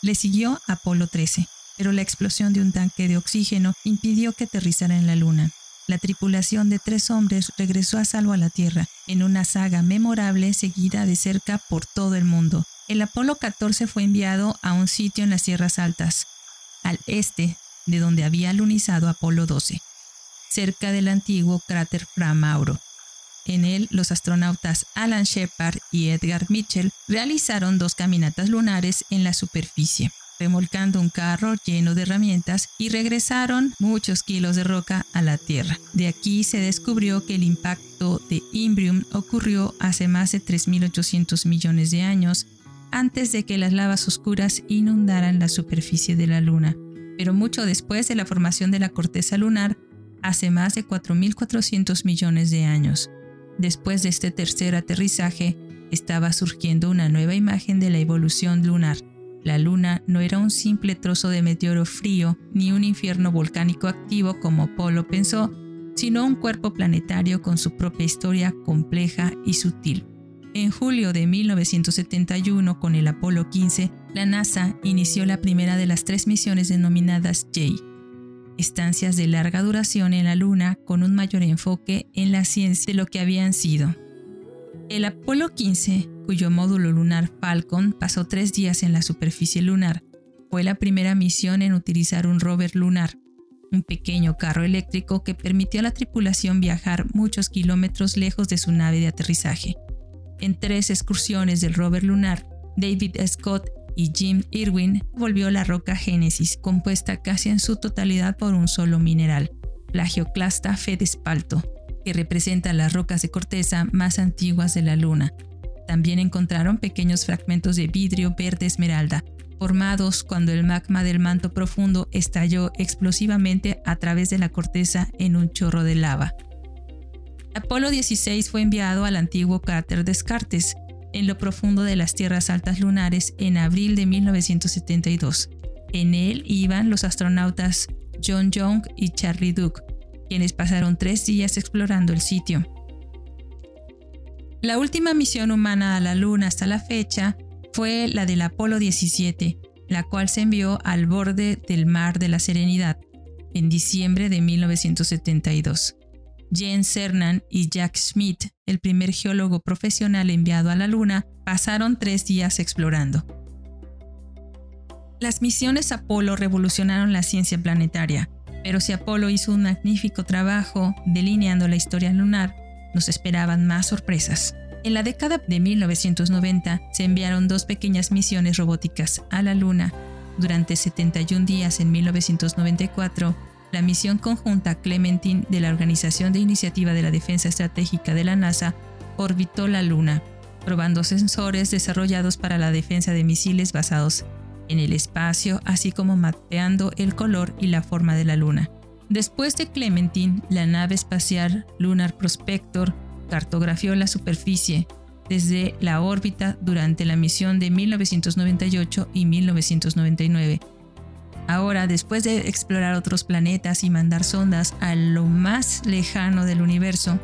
Le siguió Apolo 13, pero la explosión de un tanque de oxígeno impidió que aterrizara en la Luna. La tripulación de tres hombres regresó a salvo a la Tierra, en una saga memorable seguida de cerca por todo el mundo, el Apolo 14 fue enviado a un sitio en las Sierras Altas, al este de donde había alunizado Apolo 12, cerca del antiguo cráter Fra Mauro. En él, los astronautas Alan Shepard y Edgar Mitchell realizaron dos caminatas lunares en la superficie, remolcando un carro lleno de herramientas y regresaron muchos kilos de roca a la Tierra. De aquí se descubrió que el impacto de Imbrium ocurrió hace más de 3.800 millones de años antes de que las lavas oscuras inundaran la superficie de la Luna, pero mucho después de la formación de la corteza lunar, hace más de 4.400 millones de años. Después de este tercer aterrizaje, estaba surgiendo una nueva imagen de la evolución lunar. La Luna no era un simple trozo de meteoro frío ni un infierno volcánico activo como Polo pensó, sino un cuerpo planetario con su propia historia compleja y sutil. En julio de 1971, con el Apolo 15, la NASA inició la primera de las tres misiones denominadas J, estancias de larga duración en la Luna con un mayor enfoque en la ciencia de lo que habían sido. El Apolo 15, cuyo módulo lunar Falcon pasó tres días en la superficie lunar, fue la primera misión en utilizar un rover lunar, un pequeño carro eléctrico que permitió a la tripulación viajar muchos kilómetros lejos de su nave de aterrizaje. En tres excursiones del rover lunar, David Scott y Jim Irwin volvió la roca Génesis, compuesta casi en su totalidad por un solo mineral, Plagioclasta fedespalto, que representa las rocas de corteza más antiguas de la Luna. También encontraron pequeños fragmentos de vidrio verde esmeralda, formados cuando el magma del manto profundo estalló explosivamente a través de la corteza en un chorro de lava. Apolo 16 fue enviado al antiguo cráter Descartes, en lo profundo de las tierras altas lunares, en abril de 1972. En él iban los astronautas John Young y Charlie Duke, quienes pasaron tres días explorando el sitio. La última misión humana a la Luna hasta la fecha fue la del Apolo 17, la cual se envió al borde del Mar de la Serenidad en diciembre de 1972. Jens Cernan y Jack Schmidt, el primer geólogo profesional enviado a la Luna, pasaron tres días explorando. Las misiones Apolo revolucionaron la ciencia planetaria, pero si Apolo hizo un magnífico trabajo delineando la historia lunar, nos esperaban más sorpresas. En la década de 1990 se enviaron dos pequeñas misiones robóticas a la Luna. Durante 71 días en 1994, la misión conjunta Clementine de la Organización de Iniciativa de la Defensa Estratégica de la NASA orbitó la Luna, probando sensores desarrollados para la defensa de misiles basados en el espacio, así como mapeando el color y la forma de la Luna. Después de Clementine, la nave espacial Lunar Prospector cartografió la superficie desde la órbita durante la misión de 1998 y 1999 Ahora, después de explorar otros planetas y mandar sondas a lo más lejano del universo,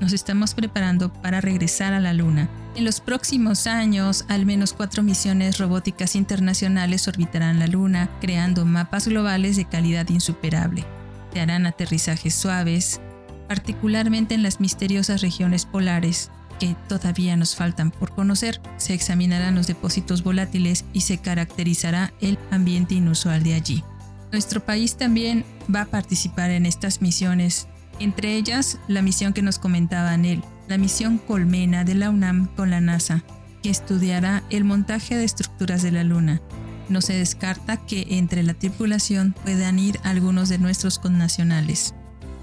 nos estamos preparando para regresar a la Luna. En los próximos años, al menos cuatro misiones robóticas internacionales orbitarán la Luna, creando mapas globales de calidad insuperable. Se harán aterrizajes suaves, particularmente en las misteriosas regiones polares, que todavía nos faltan por conocer. Se examinarán los depósitos volátiles y se caracterizará el ambiente inusual de allí. Nuestro país también va a participar en estas misiones entre ellas la misión que nos comentaba Anel, la misión Colmena de la UNAM con la NASA, que estudiará el montaje de estructuras de la Luna. No se descarta que entre la tripulación puedan ir algunos de nuestros connacionales.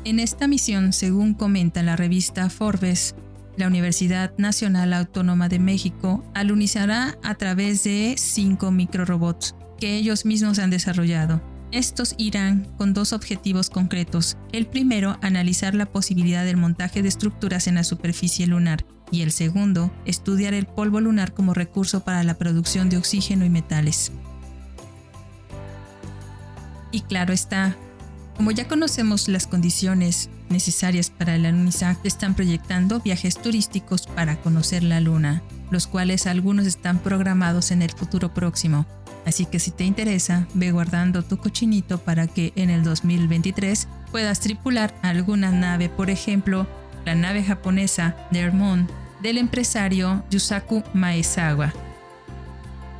En esta misión, según comenta la revista Forbes, la Universidad Nacional Autónoma de México alunizará a través de cinco microrobots que ellos mismos han desarrollado estos irán con dos objetivos concretos. El primero, analizar la posibilidad del montaje de estructuras en la superficie lunar y el segundo, estudiar el polvo lunar como recurso para la producción de oxígeno y metales. Y claro está, como ya conocemos las condiciones necesarias para el alunizaje, están proyectando viajes turísticos para conocer la Luna, los cuales algunos están programados en el futuro próximo. Así que si te interesa, ve guardando tu cochinito para que en el 2023 puedas tripular alguna nave, por ejemplo, la nave japonesa Moon del empresario Yusaku Maezawa.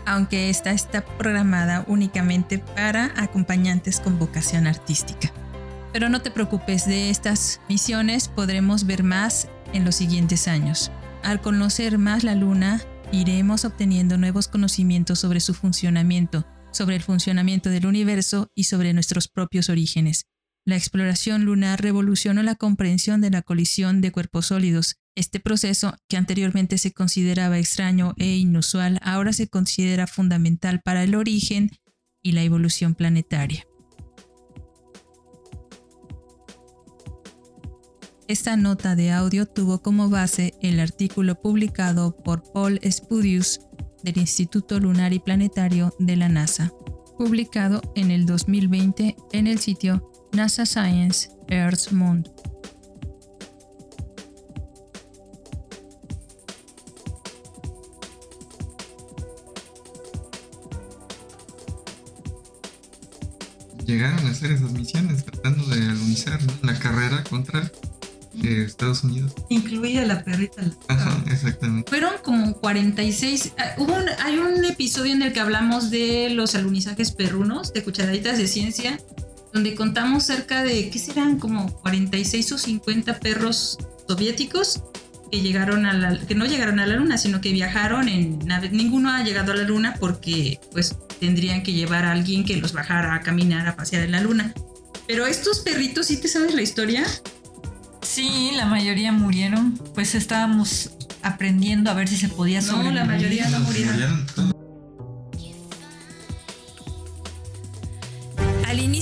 Aunque esta está programada únicamente para acompañantes con vocación artística. Pero no te preocupes, de estas misiones podremos ver más en los siguientes años. Al conocer más la luna, iremos obteniendo nuevos conocimientos sobre su funcionamiento, sobre el funcionamiento del universo y sobre nuestros propios orígenes. La exploración lunar revolucionó la comprensión de la colisión de cuerpos sólidos. Este proceso, que anteriormente se consideraba extraño e inusual, ahora se considera fundamental para el origen y la evolución planetaria. Esta nota de audio tuvo como base el artículo publicado por Paul Spudius del Instituto Lunar y Planetario de la NASA, publicado en el 2020 en el sitio NASA Science Earth Moon. Llegaron a hacer esas misiones tratando de alunizar la carrera contra Estados Unidos. Incluía la perrita. Ajá, exactamente. Fueron como 46. Ah, hubo hay un episodio en el que hablamos de los alunizajes perrunos, de cucharaditas de ciencia, donde contamos cerca de, ¿qué serán? Como 46 o 50 perros soviéticos que llegaron a la, que no llegaron a la luna, sino que viajaron en nave. Ninguno ha llegado a la luna porque pues tendrían que llevar a alguien que los bajara a caminar, a pasear en la luna. Pero estos perritos, ¿sí te sabes la historia? Sí, la mayoría murieron. Pues estábamos aprendiendo a ver si se podía sobrevivir. No, la mayoría no murieron.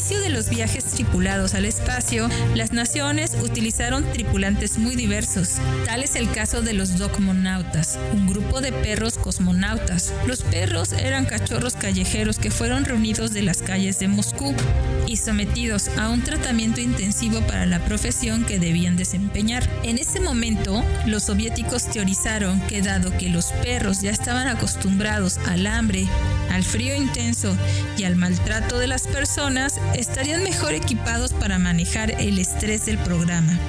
Inicio de los viajes tripulados al espacio, las naciones utilizaron tripulantes muy diversos. Tal es el caso de los Dogmonautas, un grupo de perros cosmonautas. Los perros eran cachorros callejeros que fueron reunidos de las calles de Moscú y sometidos a un tratamiento intensivo para la profesión que debían desempeñar. En ese momento, los soviéticos teorizaron que dado que los perros ya estaban acostumbrados al hambre, al frío intenso y al maltrato de las personas, estarían mejor equipados para manejar el estrés del programa.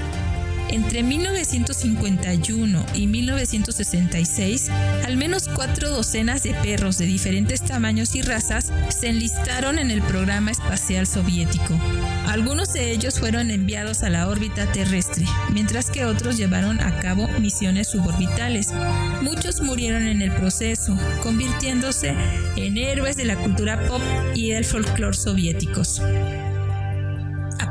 Entre 1951 y 1966, al menos cuatro docenas de perros de diferentes tamaños y razas se enlistaron en el programa espacial soviético. Algunos de ellos fueron enviados a la órbita terrestre, mientras que otros llevaron a cabo misiones suborbitales. Muchos murieron en el proceso, convirtiéndose en héroes de la cultura pop y el folclore soviéticos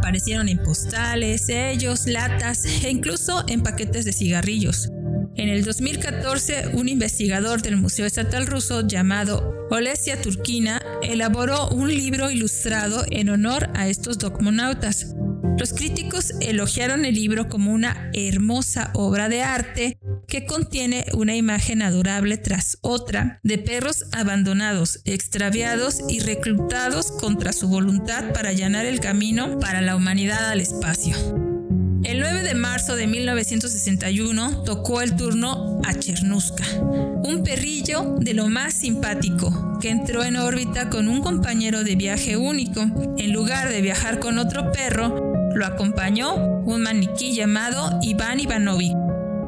aparecieron en postales, sellos, latas e incluso en paquetes de cigarrillos. En el 2014, un investigador del Museo Estatal Ruso llamado Olesia Turkina elaboró un libro ilustrado en honor a estos dogmonautas. Los críticos elogiaron el libro como una hermosa obra de arte que contiene una imagen adorable tras otra de perros abandonados, extraviados y reclutados contra su voluntad para allanar el camino para la humanidad al espacio. El 9 de marzo de 1961 tocó el turno a Chernuska, un perrillo de lo más simpático que entró en órbita con un compañero de viaje único. En lugar de viajar con otro perro, lo acompañó un maniquí llamado Iván Ivanovic.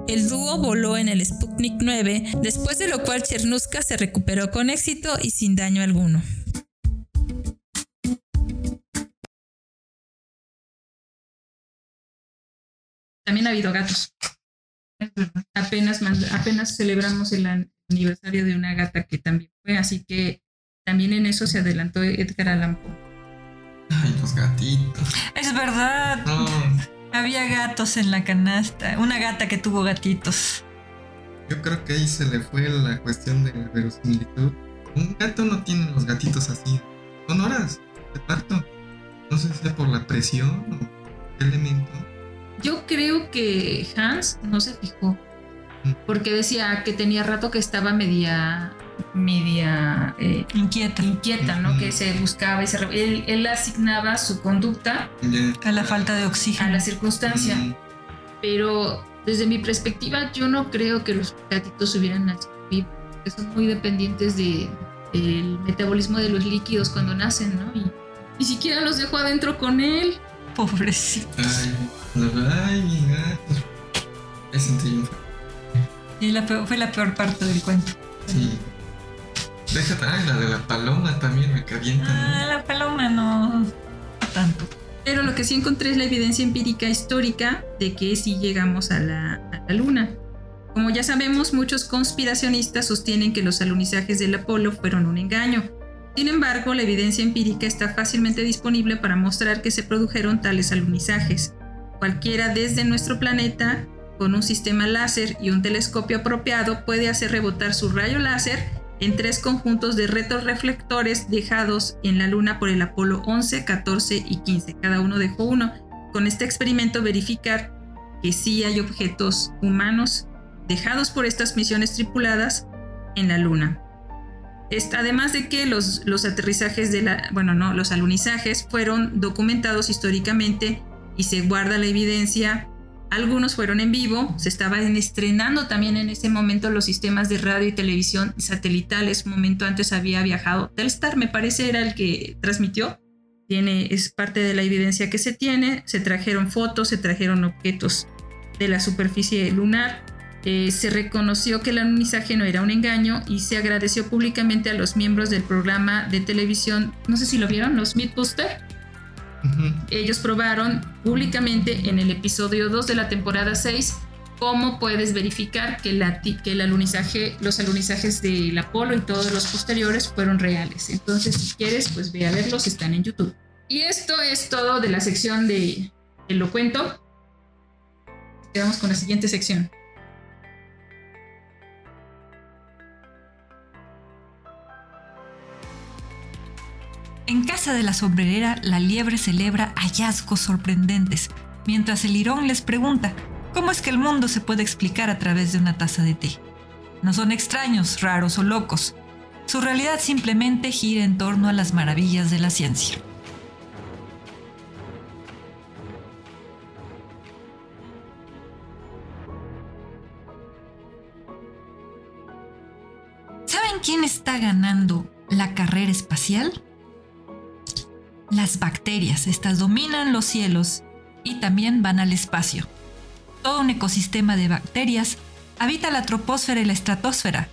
El dúo voló en el Sputnik 9, después de lo cual Chernuska se recuperó con éxito y sin daño alguno. También ha habido gatos. Apenas, apenas celebramos el aniversario de una gata que también fue, así que también en eso se adelantó Edgar Allan Poe. Ay, los gatitos. Es verdad. No, Había gatos en la canasta. Una gata que tuvo gatitos. yo creo que ahí se le fue la cuestión de la verosimilitud. Un gato no tiene los gatitos así. Son horas de parto. No sé si sea por la presión o qué elemento. Yo creo que Hans no se fijó. Porque decía que tenía rato que estaba media. Media. eh, Inquieta. inquieta, ¿no? Que se buscaba y se. Él, él asignaba su conducta. A la falta de a oxígeno. la circunstancia. Mm, Pero desde mi perspectiva, yo no creo que los gatitos hubieran nacido vivos. porque Son muy dependientes de, del metabolismo de los líquidos cuando nacen, ¿no? Y ni siquiera los dejó adentro con él. Pobrecito. Ay, ay, mi gato. Me sentí feo. Y la peor- fue la peor parte del cuento. Sí. Ay, la de la paloma también me calienta. Ah, la paloma no tanto. Pero lo que sí encontré es la evidencia empírica histórica de que sí llegamos a la, a la Luna. Como ya sabemos, muchos conspiracionistas sostienen que los alunizajes del Apolo fueron un engaño. Sin embargo, la evidencia empírica está fácilmente disponible para mostrar que se produjeron tales alunizajes. Cualquiera desde nuestro planeta, con un sistema láser y un telescopio apropiado, puede hacer rebotar su rayo láser en tres conjuntos de retroreflectores dejados en la Luna por el Apolo 11, 14 y 15. Cada uno dejó uno. Con este experimento verificar que sí hay objetos humanos dejados por estas misiones tripuladas en la Luna. Además de que los, los aterrizajes de la, bueno, no, los alunizajes fueron documentados históricamente y se guarda la evidencia. Algunos fueron en vivo, se estaban estrenando también en ese momento los sistemas de radio y televisión satelitales. Un momento antes había viajado Telstar, me parece era el que transmitió. Tiene, es parte de la evidencia que se tiene. Se trajeron fotos, se trajeron objetos de la superficie lunar. Eh, se reconoció que el alunizaje no era un engaño y se agradeció públicamente a los miembros del programa de televisión, no sé si lo vieron, los Mythbusters. Ellos probaron públicamente en el episodio 2 de la temporada 6 cómo puedes verificar que, el alunizaje, los alunizajes del Apolo y todos los posteriores fueron reales. Entonces, si quieres, pues ve a verlos, están en YouTube. Y esto es todo de la sección de el lo cuento. Quedamos con la siguiente sección. En casa de la sombrerera, la liebre celebra hallazgos sorprendentes, mientras el lirón les pregunta cómo es que el mundo se puede explicar a través de una taza de té. No son extraños, raros o locos. Su realidad simplemente gira en torno a las maravillas de la ciencia. ¿Saben quién está ganando la carrera espacial? Las bacterias, estas dominan los cielos y también van al espacio. Todo un ecosistema de bacterias habita la troposfera y la estratosfera.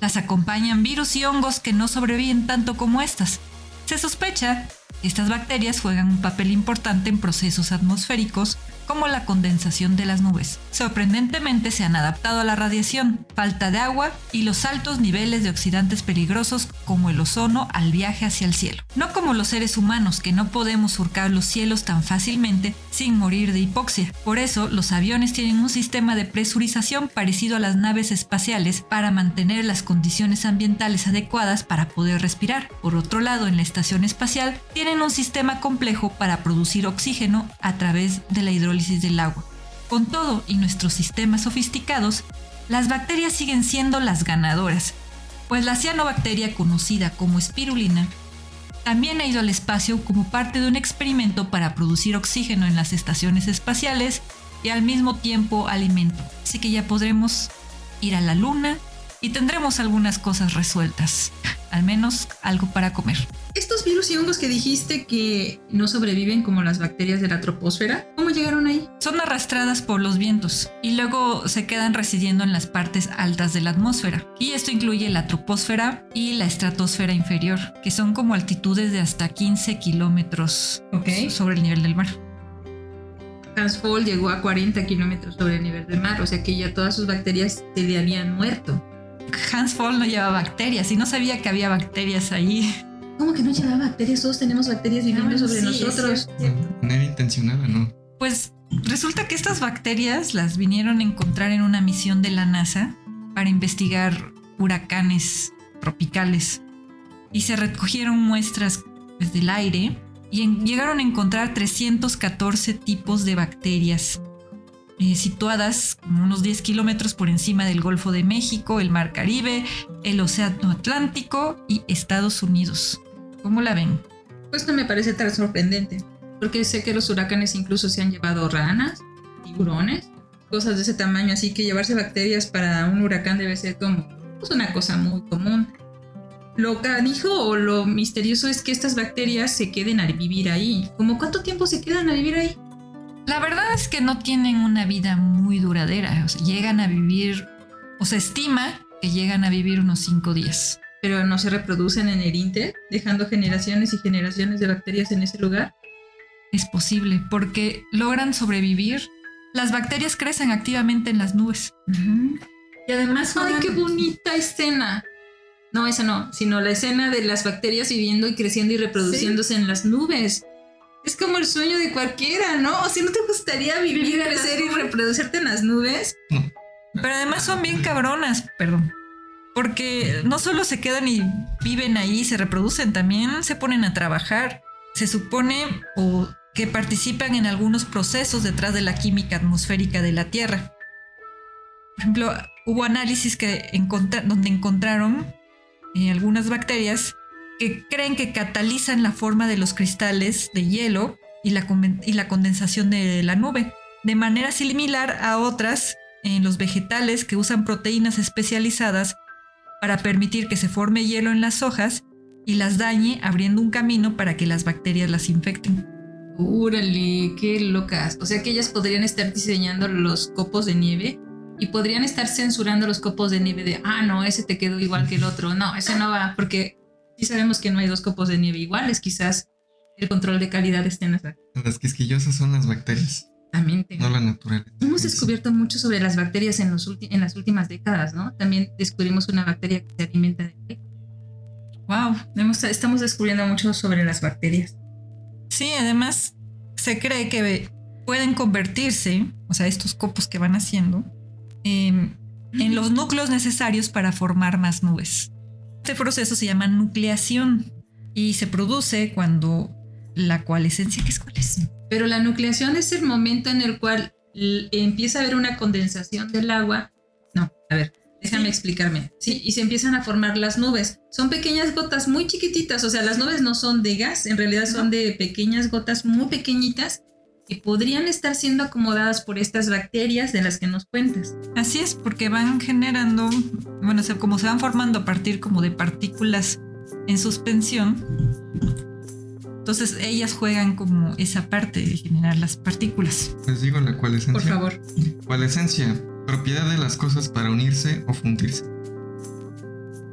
Las acompañan virus y hongos que no sobreviven tanto como estas. Se sospecha que estas bacterias juegan un papel importante en procesos atmosféricos como la condensación de las nubes. Sorprendentemente se han adaptado a la radiación, falta de agua y los altos niveles de oxidantes peligrosos como el ozono al viaje hacia el cielo. No como los seres humanos que no podemos surcar los cielos tan fácilmente sin morir de hipoxia. Por eso los aviones tienen un sistema de presurización parecido a las naves espaciales para mantener las condiciones ambientales adecuadas para poder respirar. Por otro lado, en la estación espacial tienen un sistema complejo para producir oxígeno a través de la hidrólisis del agua. Con todo y nuestros sistemas sofisticados, las bacterias siguen siendo las ganadoras, pues la cianobacteria conocida como espirulina también ha ido al espacio como parte de un experimento para producir oxígeno en las estaciones espaciales y al mismo tiempo alimento. Así que ya podremos ir a la luna y tendremos algunas cosas resueltas, al menos algo para comer. Estos virus y hongos que dijiste que no sobreviven como las bacterias de la troposfera, ¿cómo llegaron ahí? Son arrastradas por los vientos y luego se quedan residiendo en las partes altas de la atmósfera. Y esto incluye la troposfera y la estratosfera inferior, que son como altitudes de hasta 15 kilómetros sobre el nivel del mar. Hans Fall llegó a 40 kilómetros sobre el nivel del mar, o sea que ya todas sus bacterias se le habían muerto. Hans Fall no llevaba bacterias y no sabía que había bacterias ahí. ¿Cómo que no lleva bacterias? Todos tenemos bacterias viviendo sobre sí, nosotros. De manera intencionada, ¿no? Pues resulta que estas bacterias las vinieron a encontrar en una misión de la NASA para investigar huracanes tropicales y se recogieron muestras pues, del aire y en- llegaron a encontrar 314 tipos de bacterias eh, situadas unos 10 kilómetros por encima del Golfo de México, el Mar Caribe, el Océano Atlántico y Estados Unidos. ¿Cómo la ven? Pues no me parece tan sorprendente, porque sé que los huracanes incluso se han llevado ranas, tiburones, cosas de ese tamaño, así que llevarse bacterias para un huracán debe ser como pues, una cosa muy común. Lo canijo o lo misterioso es que estas bacterias se queden a vivir ahí. ¿Cómo cuánto tiempo se quedan a vivir ahí? La verdad es que no tienen una vida muy duradera. O sea, llegan a vivir, o se estima que llegan a vivir unos 5 días. Pero no se reproducen en el Inter, dejando generaciones y generaciones de bacterias en ese lugar. Es posible porque logran sobrevivir. Las bacterias crecen activamente en las nubes. Y además ¡Ay, qué bonita escena! No, esa no, sino la escena de las bacterias viviendo y creciendo y reproduciéndose en las nubes. Es como el sueño de cualquiera, ¿no? O sea, ¿no te gustaría vivir, crecer y reproducirte en las nubes? Pero además son bien cabronas, perdón. Porque no solo se quedan y viven ahí, se reproducen, también se ponen a trabajar. Se supone o que participan en algunos procesos detrás de la química atmosférica de la Tierra. Por ejemplo, hubo análisis que encontra- donde encontraron eh, algunas bacterias que creen que catalizan la forma de los cristales de hielo y la, y la condensación de la nube, de manera similar a otras en los vegetales que usan proteínas especializadas para permitir que se forme hielo en las hojas y las dañe abriendo un camino para que las bacterias las infecten. ¡Órale! ¡Qué locas! O sea que ellas podrían estar diseñando los copos de nieve y podrían estar censurando los copos de nieve de, ah, no, ese te quedó igual que el otro. No, ese no va, porque sí sabemos que no hay dos copos de nieve iguales. Quizás el control de calidad esté en esa. Las quisquillosas son las bacterias, Exactamente. no la naturaleza. Hemos descubierto mucho sobre las bacterias en, los en las últimas décadas, ¿no? También descubrimos una bacteria que se alimenta de... ¡Wow! Hemos- estamos descubriendo mucho sobre las bacterias. Sí, además se cree que pueden convertirse, o sea, estos copos que van haciendo, en, en los núcleos necesarios para formar más nubes. Este proceso se llama nucleación y se produce cuando la coalescencia, ¿qué es coalescencia? Pero la nucleación es el momento en el cual empieza a haber una condensación del agua. No, a ver, déjame Sí. explicarme. Sí, y se empiezan a formar las nubes. Son pequeñas gotas muy chiquititas, o sea, las nubes no son de gas, en realidad son de pequeñas gotas muy pequeñitas que podrían estar siendo acomodadas por estas bacterias de las que nos cuentas. Así es, porque van generando, bueno, o sea, como se van formando a partir como de partículas en suspensión. Entonces ellas juegan como esa parte de generar las partículas. Les digo la coalescencia. Por favor. Coalescencia, propiedad de las cosas para unirse o fundirse.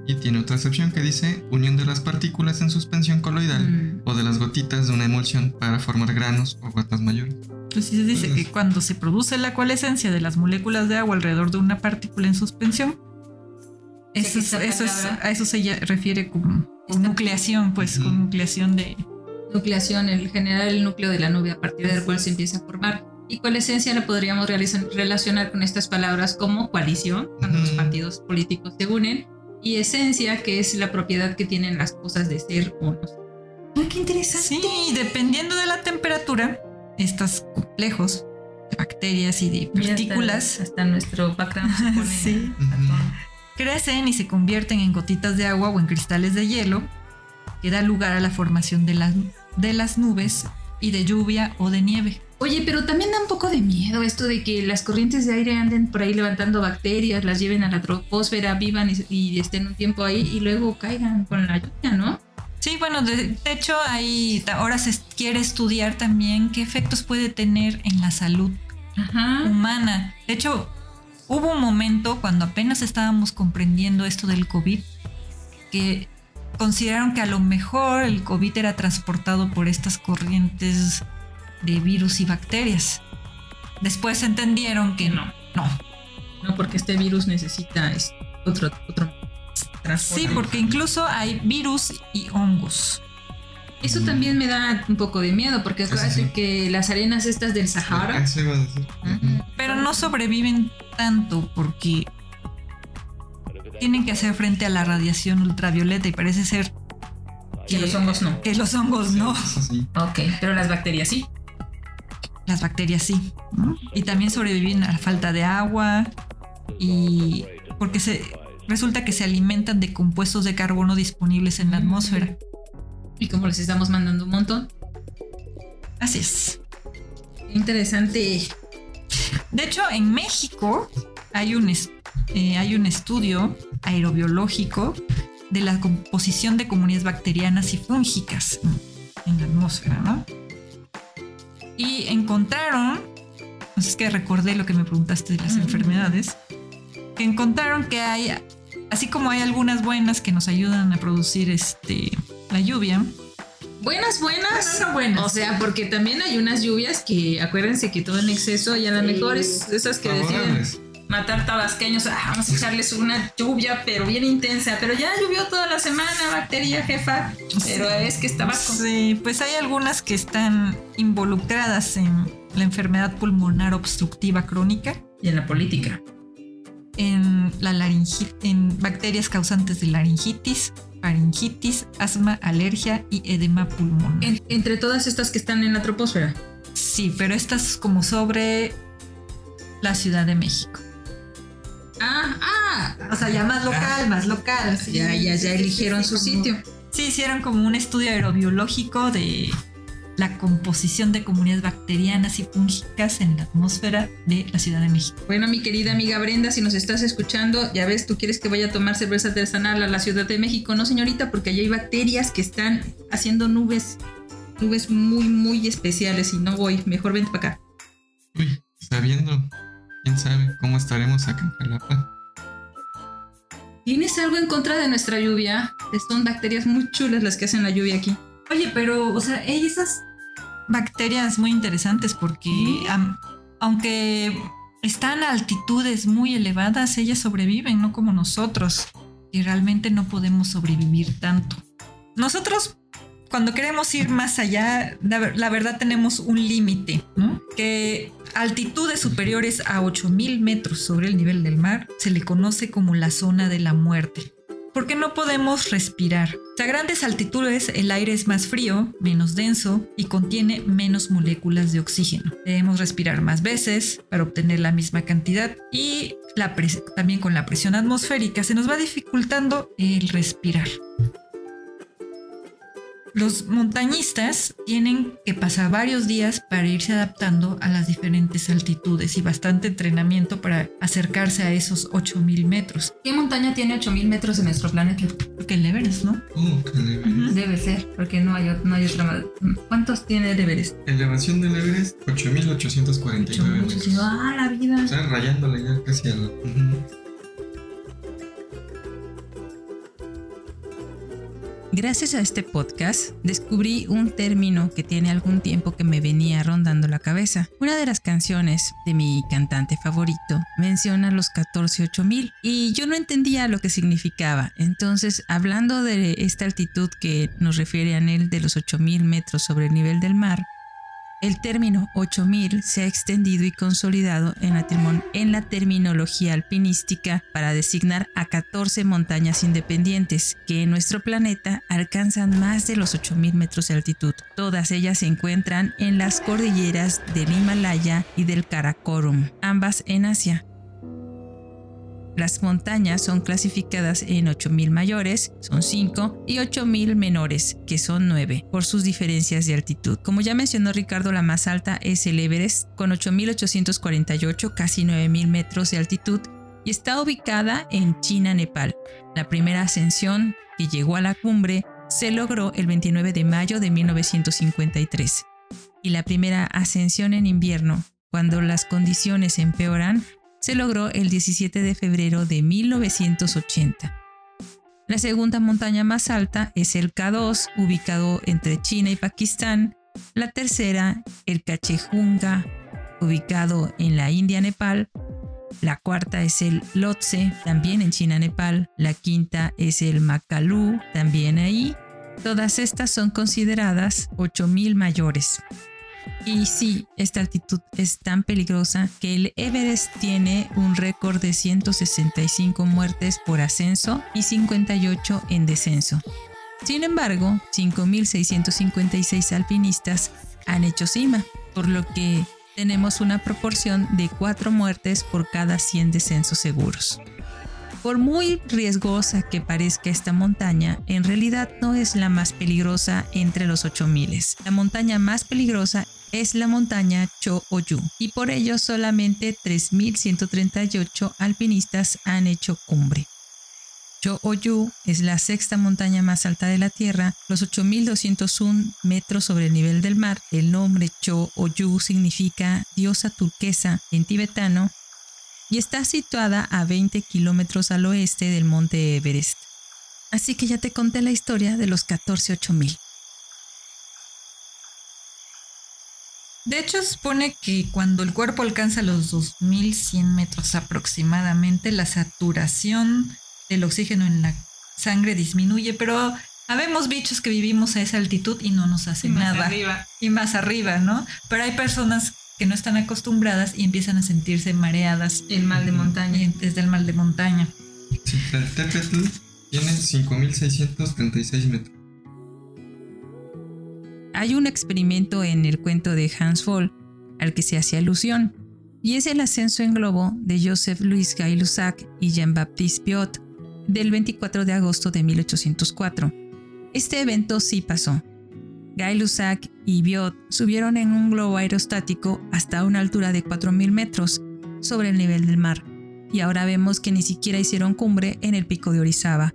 Y tiene otra excepción que dice unión de las partículas en suspensión coloidal Mm. o de las gotitas de una emulsión para formar granos o gotas mayores. Entonces se dice que cuando se produce la coalescencia de las moléculas de agua alrededor de una partícula en suspensión, eso, es- eso es- a eso se refiere como con Esta- nucleación, pues con Ujú. nucleación de... nucleación, el generar el núcleo de la nube a partir del cual se empieza a formar. Y coalescencia la podríamos realizar- relacionar con estas palabras como coalición, cuando los Ujú. partidos políticos se unen, y esencia, que es la propiedad que tienen las cosas de ser o no ser. ¡Ay, qué interesante! Sí, dependiendo de la temperatura, estos complejos bacterias y de Mira, hasta- partículas Hasta, nuestro background se pone Sí. a tono. crecen y se convierten en gotitas de agua o en cristales de hielo que da lugar a la formación de las, de las nubes y de lluvia o de nieve. Oye, pero también da un poco de miedo esto de que las corrientes de aire anden por ahí levantando bacterias, las lleven a la troposfera, vivan y, y estén un tiempo ahí y luego caigan con la lluvia, ¿no? Sí, bueno, de, de hecho ahí ahora se quiere estudiar también qué efectos puede tener en la salud Ajá. humana. De hecho, hubo un momento cuando apenas estábamos comprendiendo esto del COVID que consideraron que a lo mejor el COVID era transportado por estas corrientes de virus y bacterias. Después entendieron que no, no. No, porque este virus necesita es, otro, otro transporte. Sí, porque incluso hay virus y hongos. Eso también me da un poco de miedo, porque acuérdate sí. que las arenas estas del Sahara. Eso iba a decir. Ujú. Pero no sobreviven tanto porque tienen que hacer frente a la radiación ultravioleta y parece ser Que los hongos no. que los hongos no. Eso sí. Ok, pero las bacterias sí. Las bacterias sí. ¿no? Y también sobreviven a la falta de agua y porque se resulta que se alimentan de compuestos de carbono disponibles en la atmósfera. Y como les estamos mandando un montón. Así es. Interesante. De hecho, en México hay un, eh, hay un estudio aerobiológico de la composición de comunidades bacterianas y fúngicas en, en la atmósfera, ¿no? Y encontraron, pues es que recordé lo que me preguntaste de las enfermedades, que encontraron que hay, así como hay algunas buenas que nos ayudan a producir este, la lluvia, Buenas, buenas. Buenas, buenas. O sea, porque también hay unas lluvias que acuérdense que todo en exceso y a lo mejor es esas que deciden Favorables. Matar tabasqueños. Ah, vamos a echarles una lluvia, pero bien intensa. Pero ya llovió toda la semana, bacteria, jefa. Pero es que estaba con. Sí, pues hay algunas que están involucradas en la enfermedad pulmonar obstructiva crónica, Y en la política. en la laringi- en bacterias causantes de laringitis, faringitis, asma, alergia y edema pulmonar. En- entre todas estas que están en la troposfera. Sí, pero estas como sobre la Ciudad de México. Ah, ah. O sea, ya más local, más local. sí. Ya, ya, ya eligieron su como- sitio. Sí, hicieron como un estudio aerobiológico de la composición de comunidades bacterianas y fúngicas en la atmósfera de la Ciudad de México. Bueno, mi querida amiga Brenda, si nos estás escuchando, ya ves, tú quieres que vaya a tomar cerveza artesanal a la Ciudad de México. No, señorita, porque allí hay bacterias que están haciendo nubes, nubes muy, muy especiales y no voy. Mejor vente para acá. Uy, sabiendo, quién sabe cómo estaremos acá en Jalapa. ¿Tienes algo en contra de nuestra lluvia? Son bacterias muy chulas las que hacen la lluvia aquí. Oye, pero, o sea, hay esas bacterias muy interesantes porque aunque están a altitudes muy elevadas, ellas sobreviven, no como nosotros, y realmente no podemos sobrevivir tanto. Nosotros, cuando queremos ir más allá, la, ver- la verdad tenemos un límite, ¿no? Que altitudes superiores a 8000 metros sobre el nivel del mar se le conoce como la zona de la muerte porque no podemos respirar. A grandes altitudes el aire es más frío, menos denso y contiene menos moléculas de oxígeno. Debemos respirar más veces para obtener la misma cantidad y la también con la presión atmosférica se nos va dificultando el respirar. Los montañistas tienen que pasar varios días para irse adaptando a las diferentes altitudes y bastante entrenamiento para acercarse a esos 8000 metros. ¿Qué montaña tiene 8000 metros en nuestro planeta? Porque el Everest, ¿no? Uh, qué leve. Debe ser, porque no hay, no hay otra más. ¿Cuántos tiene el Everest? Elevación del Everest, 8849 metros. Ah, la vida. O sea, rayándole ya casi al. Ujú. Gracias a este podcast descubrí un término que tiene algún tiempo que me venía rondando la cabeza. Una de las canciones de mi cantante favorito menciona los 14-8000 y yo no entendía lo que significaba. Entonces, hablando de esta altitud que nos refiere a él de los 8000 metros sobre el nivel del mar, El término 8000 se ha extendido y consolidado en la, terminología alpinística para designar a 14 montañas independientes que en nuestro planeta alcanzan más de los 8000 metros de altitud. Todas ellas se encuentran en las cordilleras del Himalaya y del Karakorum, ambas en Asia. Las montañas son clasificadas en 8000 mayores, son 5, y 8000 menores, que son 9, por sus diferencias de altitud. Como ya mencionó Ricardo, la más alta es el Everest, con 8848, casi 9000 metros de altitud, y está ubicada en China, Nepal. La primera ascensión que llegó a la cumbre se logró el 29 de mayo de 1953. Y la primera ascensión en invierno, cuando las condiciones empeoran, se logró el 17 de febrero de 1980. La segunda montaña más alta es el K2, ubicado entre China y Pakistán. La tercera, el Kachejunga, ubicado en la India, Nepal. La cuarta es el Lhotse, también en China, Nepal. La quinta es el Makalu, también ahí. Todas estas son consideradas 8000 mayores. Y sí, esta altitud es tan peligrosa que el Everest tiene un récord de 165 muertes por ascenso y 58 en descenso. Sin embargo, 5.656 alpinistas han hecho cima, por lo que tenemos una proporción de 4 muertes por cada 100 descensos seguros. Por muy riesgosa que parezca esta montaña, en realidad no es la más peligrosa entre los 8000. La montaña más peligrosa es la montaña Cho-Oyu y por ello solamente 3.138 alpinistas han hecho cumbre. Cho-Oyu es la sexta montaña más alta de la Tierra, los 8.201 metros sobre el nivel del mar. El nombre Cho-Oyu significa diosa turquesa en tibetano y está situada a 20 kilómetros al oeste del monte Everest. Así que ya te conté la historia de los 14 8000. De hecho, se supone que cuando el cuerpo alcanza los 2100 metros aproximadamente, la saturación del oxígeno en la sangre disminuye, pero habemos bichos que vivimos a esa altitud y no nos hace y más nada. Arriba. Y más arriba, ¿no? Pero hay personas que no están acostumbradas y empiezan a sentirse mareadas. El mal de montaña. Desde el mal de montaña. Sí, el Tepetl tiene 5636 metros. Hay un experimento en el cuento de Hans Voll al que se hace alusión, y es el ascenso en globo de Joseph Louis Gay-Lussac y Jean-Baptiste Biot del 24 de agosto de 1804. Este evento sí pasó. Gay-Lussac y Biot subieron en un globo aerostático hasta una altura de 4.000 metros sobre el nivel del mar, y ahora vemos que ni siquiera hicieron cumbre en el pico de Orizaba,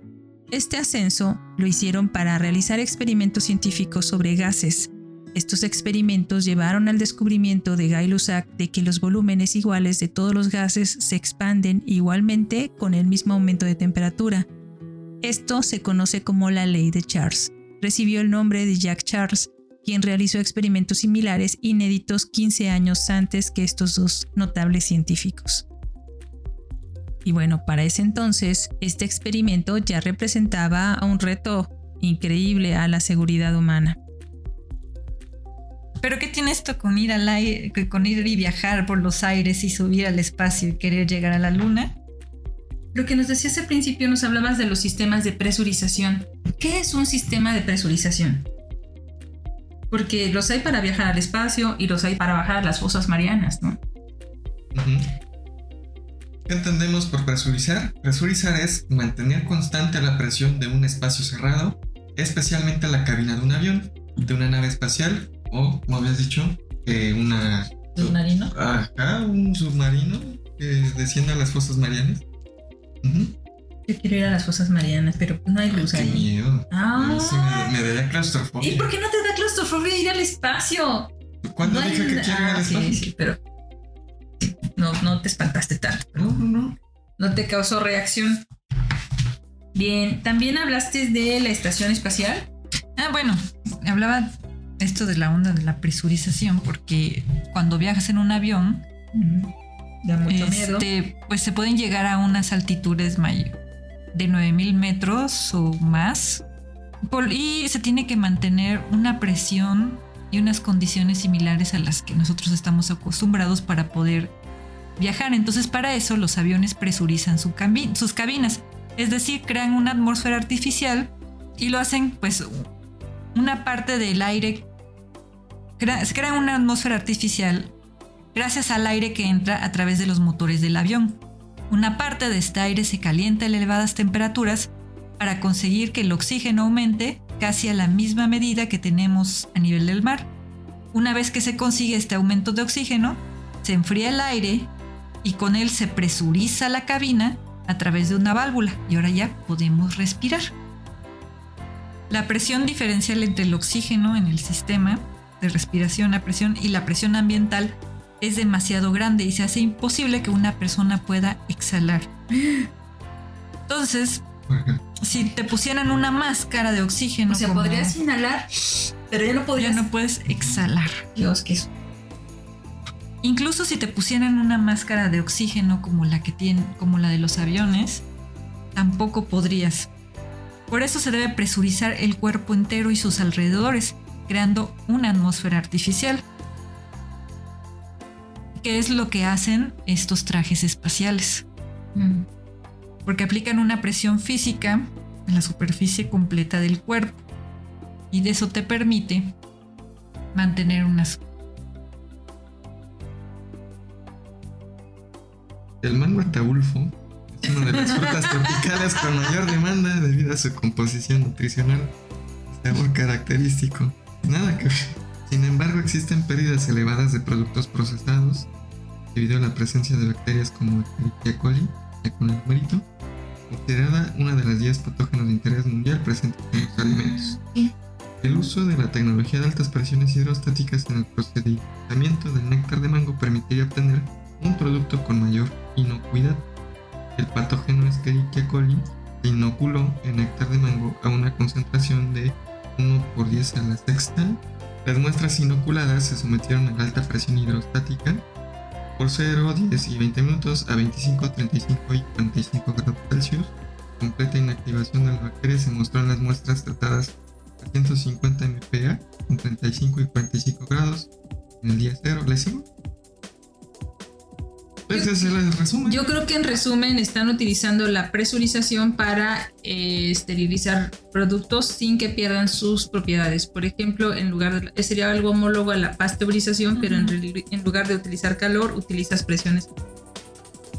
este ascenso lo hicieron para realizar experimentos científicos sobre gases. Estos experimentos llevaron al descubrimiento de Gay-Lussac de que los volúmenes iguales de todos los gases se expanden igualmente con el mismo aumento de temperatura. Esto se conoce como la ley de Charles. Recibió el nombre de Jack Charles, quien realizó experimentos similares inéditos 15 años antes que estos dos notables científicos. Y bueno, para ese entonces, este experimento ya representaba un reto increíble a la seguridad humana. Pero ¿qué tiene esto con ir al aire, con ir y viajar por los aires y subir al espacio y querer llegar a la luna? Lo que nos decías al principio nos hablabas de los sistemas de presurización. ¿Qué es un sistema de presurización? Porque los hay para viajar al espacio y los hay para bajar a las fosas marianas, ¿no? ¿Qué entendemos por presurizar? Presurizar es mantener constante la presión de un espacio cerrado, especialmente la cabina de un avión, de una nave espacial o, como habías dicho, que una... ¿Submarino? Ajá, un submarino que descienda a las fosas marianas. Yo quiero ir a las fosas marianas, pero no hay luz Qué ahí. miedo. Ah. Sí, me, me daría claustrofobia. ¿Y por qué no te da claustrofobia ir al espacio? ¿Cuándo No dije que quiero ir al Ah, sí, espacio? sí, pero no, no te espantaste tanto. No, no, no. No te causó reacción. Bien, también hablaste de la estación espacial. Ah, bueno, hablaba esto de la onda de la presurización, porque cuando viajas en un avión, Da mucho miedo. este, pues se pueden llegar a unas altitudes may- de 9000 metros o más. Y se tiene que mantener una presión y unas condiciones similares a las que nosotros estamos acostumbrados para poder viajar. Entonces para eso los aviones presurizan sus cabinas, es decir, crean una atmósfera artificial y lo hacen pues una parte del aire, se crea una atmósfera artificial gracias al aire que entra a través de los motores del avión. Una parte de este aire se calienta a elevadas temperaturas para conseguir que el oxígeno aumente casi a la misma medida que tenemos a nivel del mar. Una vez que se consigue este aumento de oxígeno, se enfría el aire y con él se presuriza la cabina a través de una válvula y ahora ya podemos respirar. La presión diferencial entre el oxígeno en el sistema de respiración a presión y la presión ambiental es demasiado grande y se hace imposible que una persona pueda exhalar. Entonces, si te pusieran una máscara de oxígeno. O sea, podrías inhalar, pero ya no podrías. Ya no puedes exhalar. Dios, qué es. Incluso si te pusieran una máscara de oxígeno como la que tienen, como la de los aviones, tampoco podrías. Por eso se debe presurizar el cuerpo entero y sus alrededores, creando una atmósfera artificial. ¿Qué es lo que hacen estos trajes espaciales? Mm. Porque aplican una presión física en la superficie completa del cuerpo. Y de eso te permite mantener unas... El mango ataulfo es una de las frutas tropicales con mayor demanda debido a su composición nutricional. Sabor característico. Nada que Sin embargo, existen pérdidas elevadas de productos procesados debido a la presencia de bacterias como el coli, con el numerito, considerada una de las 10 patógenos de interés mundial presentes en los alimentos. El uso de la tecnología de altas presiones hidrostáticas en el procedimiento del néctar de mango permitiría obtener un producto con mayor inocuidad. El patógeno Escherichia coli se inoculó en néctar de mango a una concentración de 1 por 10 a la sexta. Las muestras inoculadas se sometieron a alta presión hidrostática por 0, 10 y 20 minutos a 25, 35 y 45 grados Celsius. Completa inactivación de las bacterias se mostró en las muestras tratadas a 150 MPa con 35 y 45 grados en el día 0. ¿Les sigo? Yo creo que en resumen están utilizando la presurización para eh, esterilizar productos sin que pierdan sus propiedades. Por ejemplo, en lugar de, sería algo homólogo a la pasteurización, pero en, lugar de utilizar calor, utilizas presiones.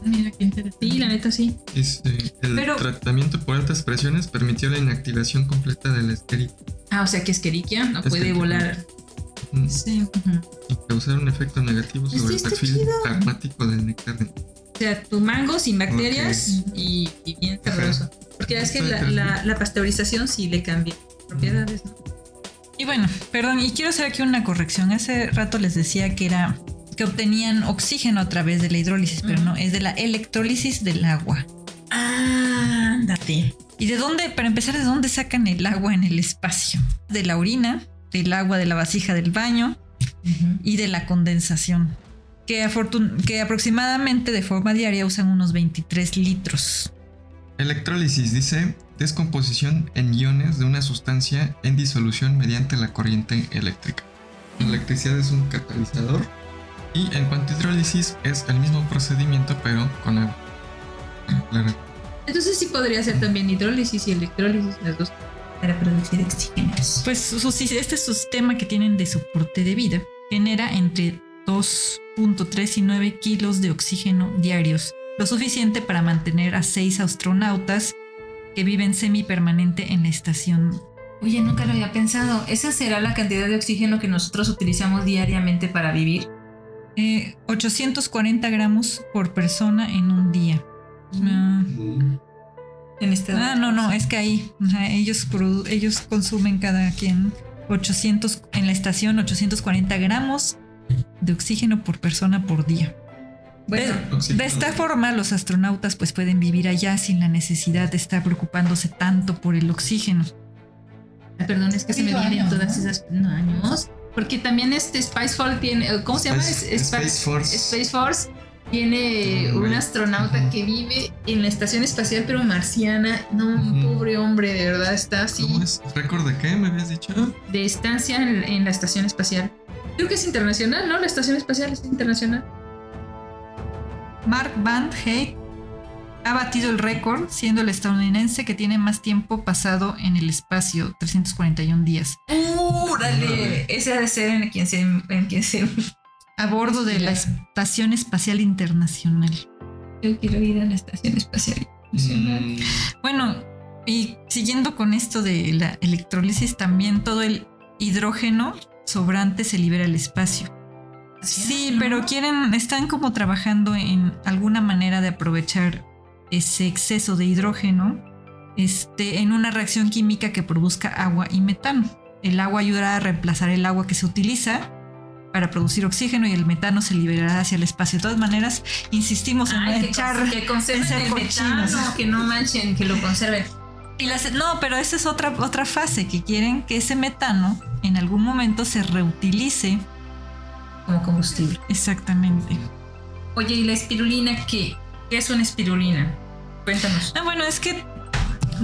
Mira qué interesante. Sí, la neta sí. Este, el tratamiento por altas presiones permitió la inactivación completa del Escherichia. Ah, o sea que Escherichia no puede volar. Sí. Y causar un efecto negativo sobre el perfil aromático del néctar O sea, tu mango sin bacterias y, bien sabroso. Porque es que la, la, pasteurización sí le cambia propiedades, ¿no? Y bueno, perdón, y quiero hacer aquí una corrección. Hace rato les decía que era que obtenían oxígeno a través de la hidrólisis, pero no, es de la electrólisis del agua. Ah, date. ¿Y de dónde, para empezar, de dónde sacan el agua en el espacio? De la orina, del agua de la vasija del baño y de la condensación, que, que aproximadamente de forma diaria usan unos 23 litros. Electrólisis dice descomposición en iones de una sustancia en disolución mediante la corriente eléctrica. La electricidad es un catalizador y en cuanto a hidrólisis es el mismo procedimiento pero con agua. Entonces sí podría ser también hidrólisis y electrólisis las dos para producir oxígeno. Pues este sistema que tienen de soporte de vida genera entre 2.3 y 9 kilos de oxígeno diarios, lo suficiente para mantener a seis astronautas que viven semipermanente en la estación. Oye, nunca lo había pensado. ¿Esa será la cantidad de oxígeno que nosotros utilizamos diariamente para vivir? 840 eh, gramos por persona en un día. Mm. En este ah, no, no, es que ahí ellos, ellos consumen cada quien 800, en la estación 840 gramos de oxígeno por persona por día. Bueno, de, esta forma los astronautas pues pueden vivir allá sin la necesidad de estar preocupándose tanto por el oxígeno. perdón, es que se me vienen todas esas años. Porque también este Spacefall tiene, ¿cómo se llama? Space, Force. Space Force Tiene un astronauta que vive en la estación espacial pero marciana. No, un pobre hombre, de verdad está así. ¿Cómo es? ¿Récord de qué me habías dicho? De estancia en, en la estación espacial. Creo que es internacional, ¿no? La estación espacial es internacional. Mark Van Hayek ha batido el récord siendo el estadounidense que tiene más tiempo pasado en el espacio, 341 días, ¡Órale! Ese ha de ser en quien se, en quien se a bordo de la Estación Espacial Internacional. Yo quiero ir a la estación espacial internacional. Mm, Bueno, y siguiendo con esto de la electrólisis, también todo el hidrógeno sobrante se libera al espacio. Sí, pero quieren, están como trabajando en alguna manera de aprovechar ese exceso de hidrógeno este, en una reacción química que produzca agua y metano. El agua ayudará a reemplazar el agua que se utiliza para producir oxígeno y el metano se liberará hacia el espacio. De todas maneras, insistimos en Ay, echar... que conserven en ser el cochinos. metano, que no manchen, que lo conserven. Y las- no, pero esa es otra, otra fase, que quieren que ese metano en algún momento se reutilice. Como combustible. Exactamente. Oye, ¿y la espirulina qué? ¿Qué es una espirulina? Cuéntanos. Ah, bueno, es que,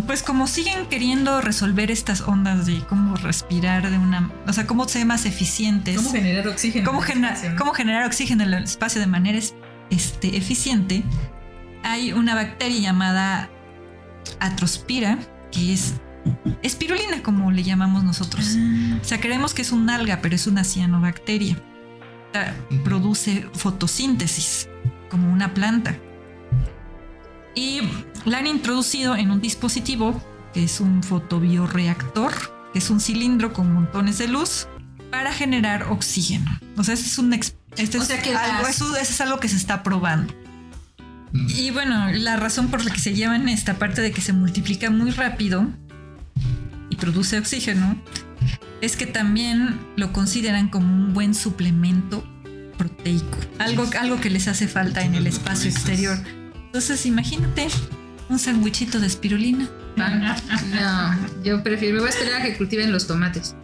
pues como siguen queriendo resolver estas ondas de cómo respirar de una, o sea, cómo ser más eficientes, ¿Cómo generar oxígeno? cómo, en el genera- espacio, no? cómo generar oxígeno en el espacio de manera es- este, eficiente, hay una bacteria llamada atrospira, que es espirulina, como le llamamos nosotros. O sea, creemos que es un alga, pero es una cianobacteria. Produce fotosíntesis, como una planta. Y la han introducido en un dispositivo que es un fotobioreactor, que es un cilindro con montones de luz para generar oxígeno. O sea, este es un este O es sea que algo, las- eso, eso es algo que se está probando. mm. Y bueno, la razón por la que se llevan esta parte de que se multiplica muy rápido y produce oxígeno es que también lo consideran como un buen suplemento proteico. Algo, algo que les hace falta en el espacio exterior. Entonces, imagínate un sandwichito de espirulina. No, yo prefiero. Me voy a esperar a que cultiven los tomates.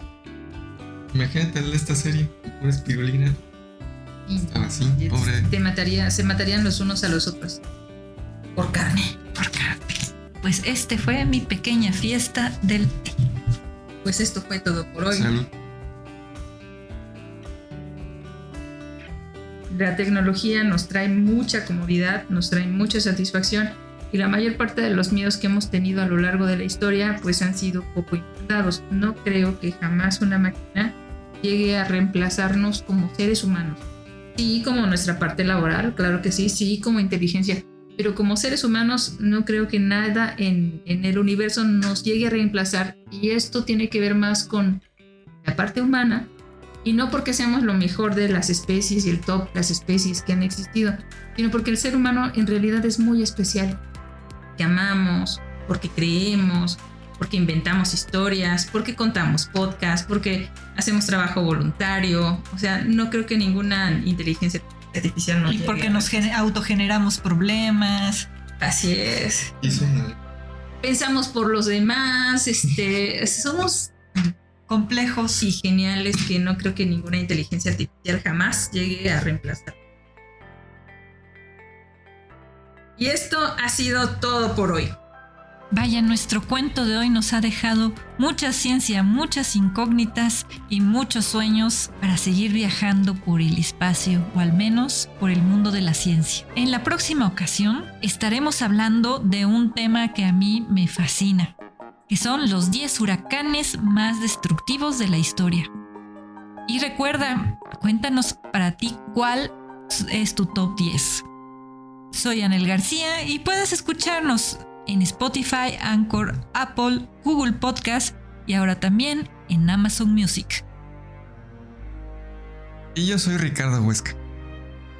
Imagínate esta serie, una espirulina. Estaba así, Y pobre. Te mataría, se matarían los unos a los otros. Por carne. Por carne. Pues este fue mi pequeña fiesta del té. Pues esto fue todo por hoy. Salud. La tecnología nos trae mucha comodidad, nos trae mucha satisfacción y la mayor parte de los miedos que hemos tenido a lo largo de la historia pues han sido poco infundados. No creo que jamás una máquina llegue a reemplazarnos como seres humanos. Sí, como nuestra parte laboral, claro que sí, sí, como inteligencia, pero como seres humanos no creo que nada en, en el universo nos llegue a reemplazar y esto tiene que ver más con la parte humana y no porque seamos lo mejor de las especies y el top las especies que han existido, sino porque el ser humano en realidad es muy especial. Que amamos, porque creemos, porque inventamos historias, porque contamos podcasts, porque hacemos trabajo voluntario. O sea, no creo que ninguna inteligencia artificial nos Y porque nos gene- autogeneramos problemas. Así es. Una. Pensamos por los demás, este, somos complejos. y geniales que no creo que ninguna inteligencia artificial jamás llegue a reemplazar. Y esto ha sido todo por hoy. Vaya, nuestro cuento de hoy nos ha dejado mucha ciencia, muchas incógnitas y muchos sueños para seguir viajando por el espacio o al menos por el mundo de la ciencia. En la próxima ocasión estaremos hablando de un tema que a mí me fascina, que son los 10 huracanes más destructivos de la historia. Y recuerda, cuéntanos para ti cuál es tu top 10. Soy Anel García y puedes escucharnos en Spotify, Anchor, Apple, Google Podcast y ahora también en Amazon Music. Y yo soy Ricardo Huesca.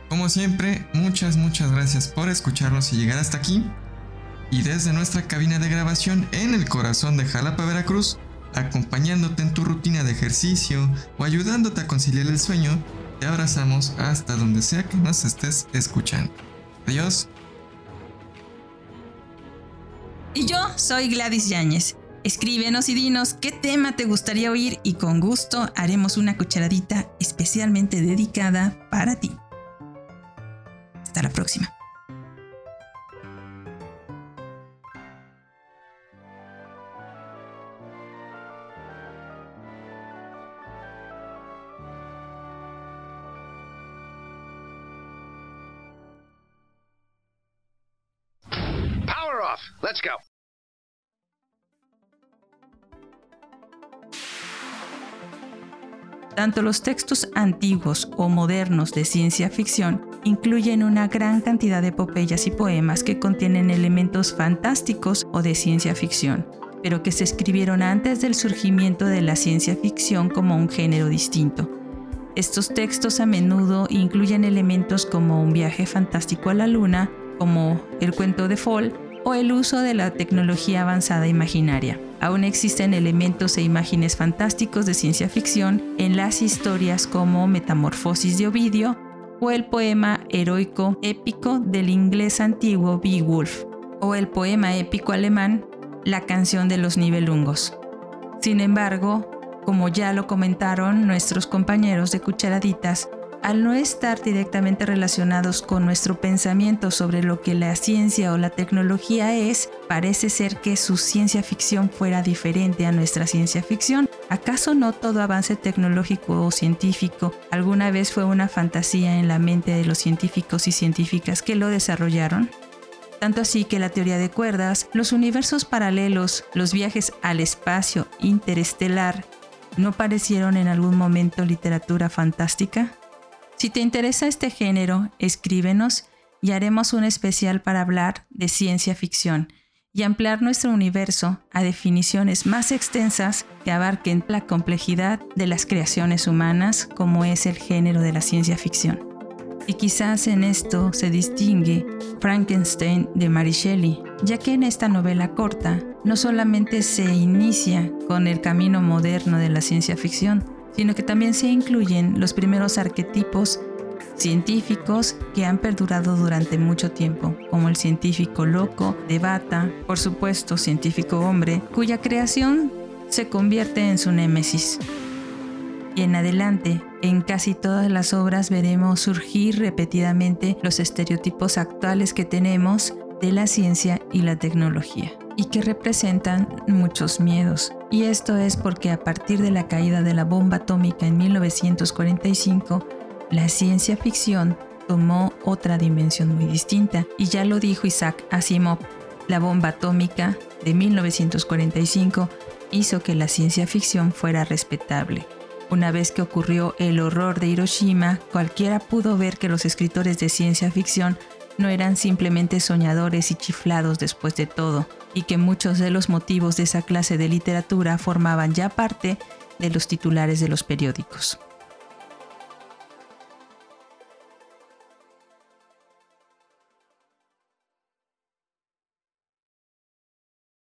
Como siempre, muchas, muchas gracias por escucharnos y llegar hasta aquí. Y desde nuestra cabina de grabación en el corazón de Jalapa, Veracruz, acompañándote en tu rutina de ejercicio o ayudándote a conciliar el sueño, te abrazamos hasta donde sea que nos estés escuchando. Adiós. Y yo soy Gladys Yáñez. Escríbenos y dinos qué tema te gustaría oír y con gusto haremos una cucharadita especialmente dedicada para ti. Hasta la próxima. Let's go. Tanto los textos antiguos o modernos de ciencia ficción incluyen una gran cantidad de epopeyas y poemas que contienen elementos fantásticos o de ciencia ficción, pero que se escribieron antes del surgimiento de la ciencia ficción como un género distinto. Estos textos a menudo incluyen elementos como un viaje fantástico a la luna, como el cuento de Fall, o el uso de la tecnología avanzada imaginaria. Aún existen elementos e imágenes fantásticos de ciencia ficción en las historias como Metamorfosis de Ovidio o el poema heroico épico del inglés antiguo Beowulf o el poema épico alemán La canción de los Nibelungos. Sin embargo, como ya lo comentaron nuestros compañeros de Cucharaditas, al no estar directamente relacionados con nuestro pensamiento sobre lo que la ciencia o la tecnología es, parece ser que su ciencia ficción fuera diferente a nuestra ciencia ficción. ¿Acaso no todo avance tecnológico o científico alguna vez fue una fantasía en la mente de los científicos y científicas que lo desarrollaron? Tanto así que la teoría de cuerdas, los universos paralelos, los viajes al espacio interestelar, ¿no parecieron en algún momento literatura fantástica? Si te interesa este género, escríbenos y haremos un especial para hablar de ciencia ficción y ampliar nuestro universo a definiciones más extensas que abarquen la complejidad de las creaciones humanas como es el género de la ciencia ficción. Y quizás en esto se distingue Frankenstein de Mary Shelley, ya que en esta novela corta no solamente se inicia con el camino moderno de la ciencia ficción, sino que también se incluyen los primeros arquetipos científicos que han perdurado durante mucho tiempo, como el científico loco de Bata, por supuesto científico hombre, cuya creación se convierte en su némesis. Y en adelante, en casi todas las obras veremos surgir repetidamente los estereotipos actuales que tenemos de la ciencia y la tecnología y que representan muchos miedos. Y esto es porque a partir de la caída de la bomba atómica en 1945, la ciencia ficción tomó otra dimensión muy distinta. Y ya lo dijo Isaac Asimov, la bomba atómica de 1945 hizo que la ciencia ficción fuera respetable. Una vez que ocurrió el horror de Hiroshima, cualquiera pudo ver que los escritores de ciencia ficción no eran simplemente soñadores y chiflados después de todo, y que muchos de los motivos de esa clase de literatura formaban ya parte de los titulares de los periódicos.